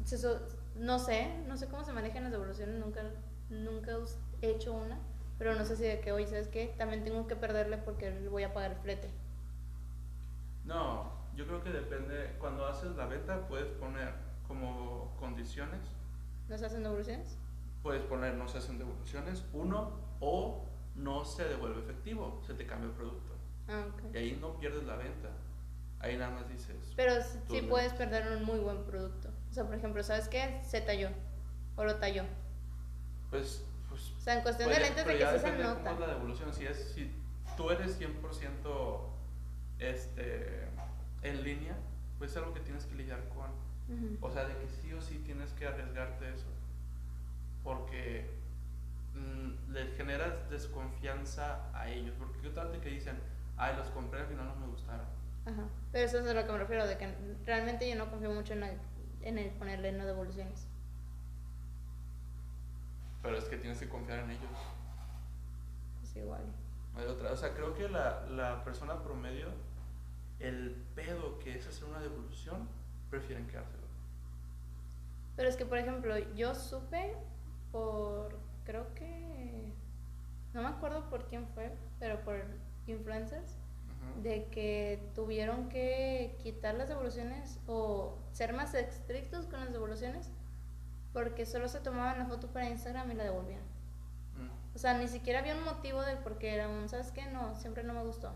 [SPEAKER 2] se so- no sé, no sé cómo se manejan las devoluciones, nunca, nunca he hecho una, pero no sé si de que, oye, ¿sabes qué? También tengo que perderle porque le voy a pagar el flete.
[SPEAKER 1] No, yo creo que depende. Cuando haces la venta, puedes poner como condiciones.
[SPEAKER 2] ¿No se hacen devoluciones?
[SPEAKER 1] Puedes poner no se hacen devoluciones, uno, o no se devuelve efectivo, se te cambia el producto.
[SPEAKER 2] Ah, ok.
[SPEAKER 1] Y ahí no pierdes la venta. Ahí nada más dices.
[SPEAKER 2] Pero sí, puedes perder un muy buen producto. O sea, por ejemplo, ¿sabes qué? Se talló. O lo talló.
[SPEAKER 1] Pues, pues
[SPEAKER 2] O sea, en cuestión de
[SPEAKER 1] Pues
[SPEAKER 2] lentes de que sí se nota.
[SPEAKER 1] cómo es la devolución. Si, es, si tú eres 100% este, en línea, pues es algo que tienes que lidiar con.
[SPEAKER 2] Ujú.
[SPEAKER 1] O sea, de que sí o sí tienes que arriesgarte eso. Porque mm, le generas desconfianza a ellos. Porque qué tal de que dicen, ay, los compré, al final no me gustaron.
[SPEAKER 2] Ajá. Pero eso es a lo que me refiero, de que realmente yo no confío mucho en el, en el ponerle no devoluciones.
[SPEAKER 1] Pero es que tienes que confiar en ellos.
[SPEAKER 2] Es igual.
[SPEAKER 1] No hay otra. O sea, creo que la, la persona promedio, el pedo que es hacer una devolución, prefieren quedárselo.
[SPEAKER 2] Pero es que, por ejemplo, yo supe por, creo que, no me acuerdo por quién fue, pero por influencers, de que tuvieron que quitar las devoluciones o ser más estrictos con las devoluciones porque solo se tomaban la foto para Instagram y la devolvían.
[SPEAKER 1] Mm.
[SPEAKER 2] O sea, ni siquiera había un motivo del por qué era un, ¿sabes qué? No, siempre no me gustó.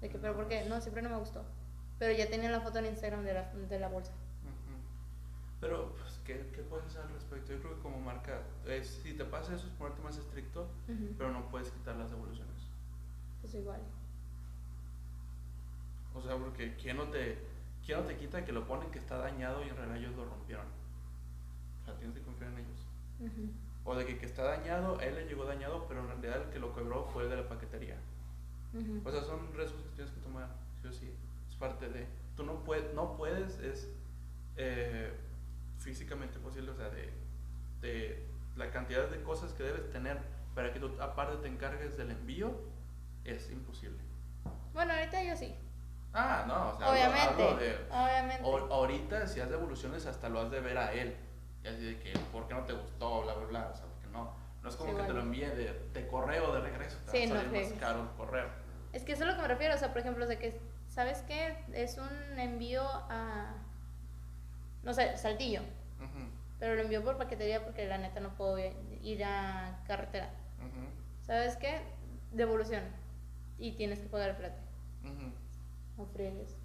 [SPEAKER 2] De que, pero ¿por qué? No, siempre no me gustó. Pero ya tenían la foto en Instagram de la, de la bolsa.
[SPEAKER 1] Pero, pues, ¿qué, ¿qué puedes hacer al respecto? Yo creo que como marca, es, si te pasa eso es ponerte más estricto,
[SPEAKER 2] Ujú.
[SPEAKER 1] pero no puedes quitar las devoluciones.
[SPEAKER 2] Pues igual.
[SPEAKER 1] O sea, porque ¿quién no te, quién no te quita que lo ponen que está dañado y en realidad ellos lo rompieron? O sea, tienes que confiar en ellos.
[SPEAKER 2] Ujú.
[SPEAKER 1] O de que, que está dañado, él le llegó dañado, pero en realidad el que lo quebró fue el de la paquetería.
[SPEAKER 2] Ujú.
[SPEAKER 1] O sea, son riesgos que tienes que tomar, sí o sí. Es parte de. Tú no, puedes no puedes, es eh, físicamente posible, o sea, de, de la cantidad de cosas que debes tener para que tú aparte te encargues del envío, es imposible.
[SPEAKER 2] Bueno, ahorita yo sí.
[SPEAKER 1] Ah, no, o sea,
[SPEAKER 2] Obviamente.
[SPEAKER 1] hablo de.
[SPEAKER 2] Obviamente.
[SPEAKER 1] o- ahorita, si has devoluciones, hasta lo has de ver a él. Y así de que, ¿por qué no te gustó? Bla, bla, bla. O sea, porque no. No es como
[SPEAKER 2] Sí,
[SPEAKER 1] que te lo
[SPEAKER 2] bueno.
[SPEAKER 1] envíe de, de correo de regreso. Te
[SPEAKER 2] Sí, no,
[SPEAKER 1] más caro el correo.
[SPEAKER 2] Es que eso es lo que me refiero. O sea, por ejemplo, de que, ¿sabes qué? Es un envío a. No sé, Saltillo. Pero lo envío por paquetería porque la neta no puedo ir a carretera. ¿Sabes qué? Devolución. Y tienes que pagar el
[SPEAKER 1] ujú.
[SPEAKER 2] No friegues.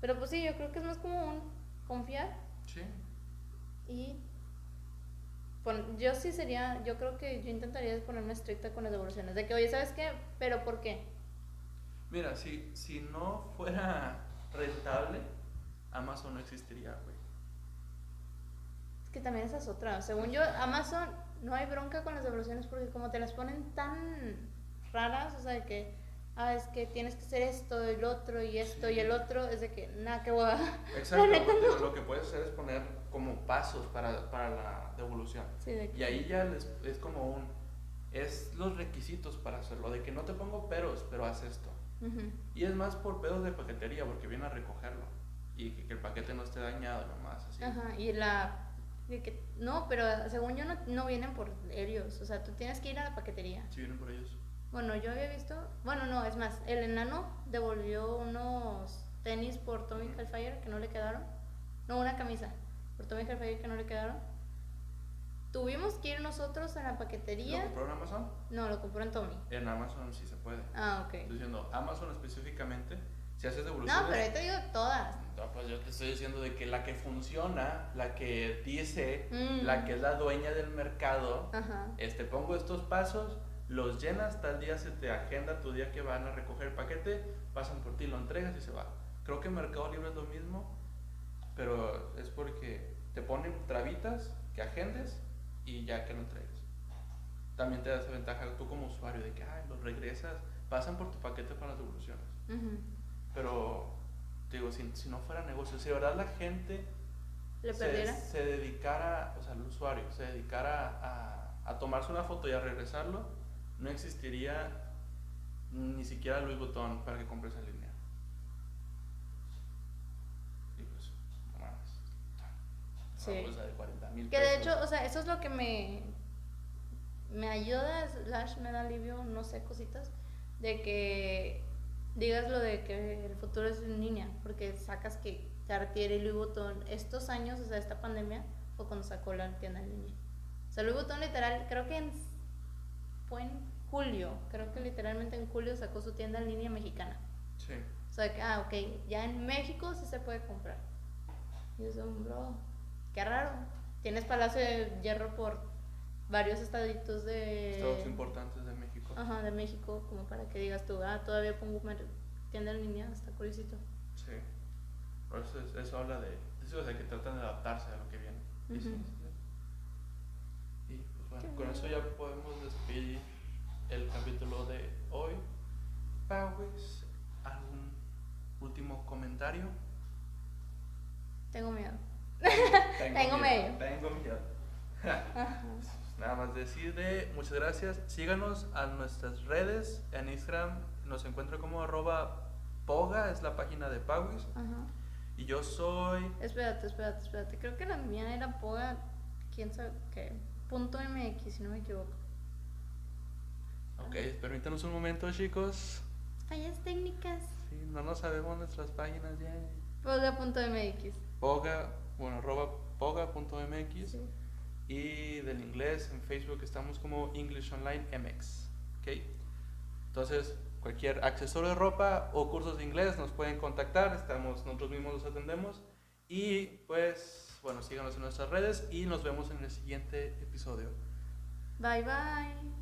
[SPEAKER 2] Pero pues sí, yo creo que es más como un confiar
[SPEAKER 1] Sí.
[SPEAKER 2] y. pon- yo sí sería. Yo creo que yo intentaría ponerme estricta con las devoluciones. De que, oye, ¿sabes qué? ¿Pero por qué?
[SPEAKER 1] Mira, si, si no fuera rentable, Amazon no existiría, güey.
[SPEAKER 2] Que también esa es otra. Según yo, Amazon no hay bronca con las devoluciones porque como te las ponen tan raras, o sea, de que, ah, es que tienes que hacer esto, el otro y esto y el otro, es de que, nada, que hueva.
[SPEAKER 1] Exacto, lo que puedes hacer es poner como pasos para, para la devolución.
[SPEAKER 2] Sí, de
[SPEAKER 1] Y ahí ya les- es como un... Es los requisitos para hacerlo, de que no te pongo peros, pero haz esto.
[SPEAKER 2] Ujú.
[SPEAKER 1] Y es más por pedos de paquetería, porque viene a recogerlo. Y que, que el paquete no esté dañado nomás, así.
[SPEAKER 2] Ajá, y la... de que, no, pero según yo no, no vienen por ellos, o sea, tú tienes que ir a la paquetería.
[SPEAKER 1] Si vienen por ellos.
[SPEAKER 2] Bueno, yo había visto, bueno, no, es más, el enano devolvió unos tenis por Tommy. Hilfiger que no le quedaron. No, una camisa por Tommy Hilfiger que no le quedaron. Tuvimos que ir nosotros a la
[SPEAKER 1] ¿Lo
[SPEAKER 2] paquetería.
[SPEAKER 1] compró en Amazon?
[SPEAKER 2] No, lo compró en Tommy.
[SPEAKER 1] En Amazon sí se puede.
[SPEAKER 2] Ah, ok.
[SPEAKER 1] Estoy diciendo, Amazon específicamente, si haces devoluciones...
[SPEAKER 2] No, pero yo te digo todas.
[SPEAKER 1] No, pues yo te estoy diciendo de que la que funciona, la que dice,
[SPEAKER 2] Mm.
[SPEAKER 1] la que es la dueña del mercado,
[SPEAKER 2] Ajá.
[SPEAKER 1] este, pongo estos pasos, los llenas, tal día se te agenda tu día que van a recoger el paquete, pasan por ti, lo entregas y se va. Creo que Mercado Libre es lo mismo, pero es porque te ponen trabitas que agendes y ya que lo entregues. También te da esa ventaja tú como usuario de que, ay, los regresas, pasan por tu paquete para las devoluciones.
[SPEAKER 2] Ujú.
[SPEAKER 1] Pero, digo, si, si no fuera negocio, si de verdad la gente
[SPEAKER 2] ¿Le
[SPEAKER 1] se, dedicara, o sea, el usuario, se dedicara a, a tomarse una foto y a regresarlo, no existiría ni siquiera Louis Vuitton para que compres en línea. Y pues, no mames.
[SPEAKER 2] Sí.
[SPEAKER 1] Una bolsa de 40 mil
[SPEAKER 2] Que de hecho, o sea, eso es lo que me, me ayuda, slash me da alivio, no sé, cositas, de que digas lo de que el futuro es en línea, porque sacas que Cartier y Louis Vuitton estos años, o sea, esta pandemia, fue cuando sacó la tienda en línea. O sea, Louis Vuitton literal, creo que en, fue en julio, creo que literalmente en julio sacó su tienda en línea mexicana.
[SPEAKER 1] Sí.
[SPEAKER 2] O sea, que, ah, ok, ya en México sí se puede comprar. Y yo soy, bro, qué raro. Tienes Palacio de Hierro por varios estaditos de...
[SPEAKER 1] Estados importantes de México.
[SPEAKER 2] Ajá, de México, como para que digas tú, ah, todavía pongo tienda en línea, está curiosito.
[SPEAKER 1] Sí. Por eso, es- eso habla de, eso de que tratan de adaptarse a lo que viene. Sí. Y pues bueno,
[SPEAKER 2] Qué
[SPEAKER 1] con eso ya podemos despedir el capítulo de hoy. Pauis, ¿algún último comentario?
[SPEAKER 2] Tengo miedo.
[SPEAKER 1] Tengo,
[SPEAKER 2] Tengo
[SPEAKER 1] miedo.
[SPEAKER 2] miedo.
[SPEAKER 1] Tengo miedo.
[SPEAKER 2] Ajá.
[SPEAKER 1] Nada más decir de muchas gracias. Síganos a nuestras redes. En Instagram nos encuentra como arroba poga, es la página de Pauis.
[SPEAKER 2] Ajá.
[SPEAKER 1] Y yo soy
[SPEAKER 2] Espérate, espérate, espérate. Creo que la mía era poga, quién sabe qué. Punto MX, si no me equivoco.
[SPEAKER 1] Ok, permítanos un momento, chicos.
[SPEAKER 2] Fallas técnicas.
[SPEAKER 1] Sí, no nos sabemos nuestras páginas ya.
[SPEAKER 2] Poga.mx.
[SPEAKER 1] Poga, bueno, arroba poga.mx.
[SPEAKER 2] Sí.
[SPEAKER 1] Y del inglés en Facebook estamos como English Online MX. ¿Ok? Entonces, cualquier accesorio de ropa o cursos de inglés nos pueden contactar. Estamos, nosotros mismos los atendemos. Y pues, bueno, síganos en nuestras redes y nos vemos en el siguiente episodio.
[SPEAKER 2] Bye bye.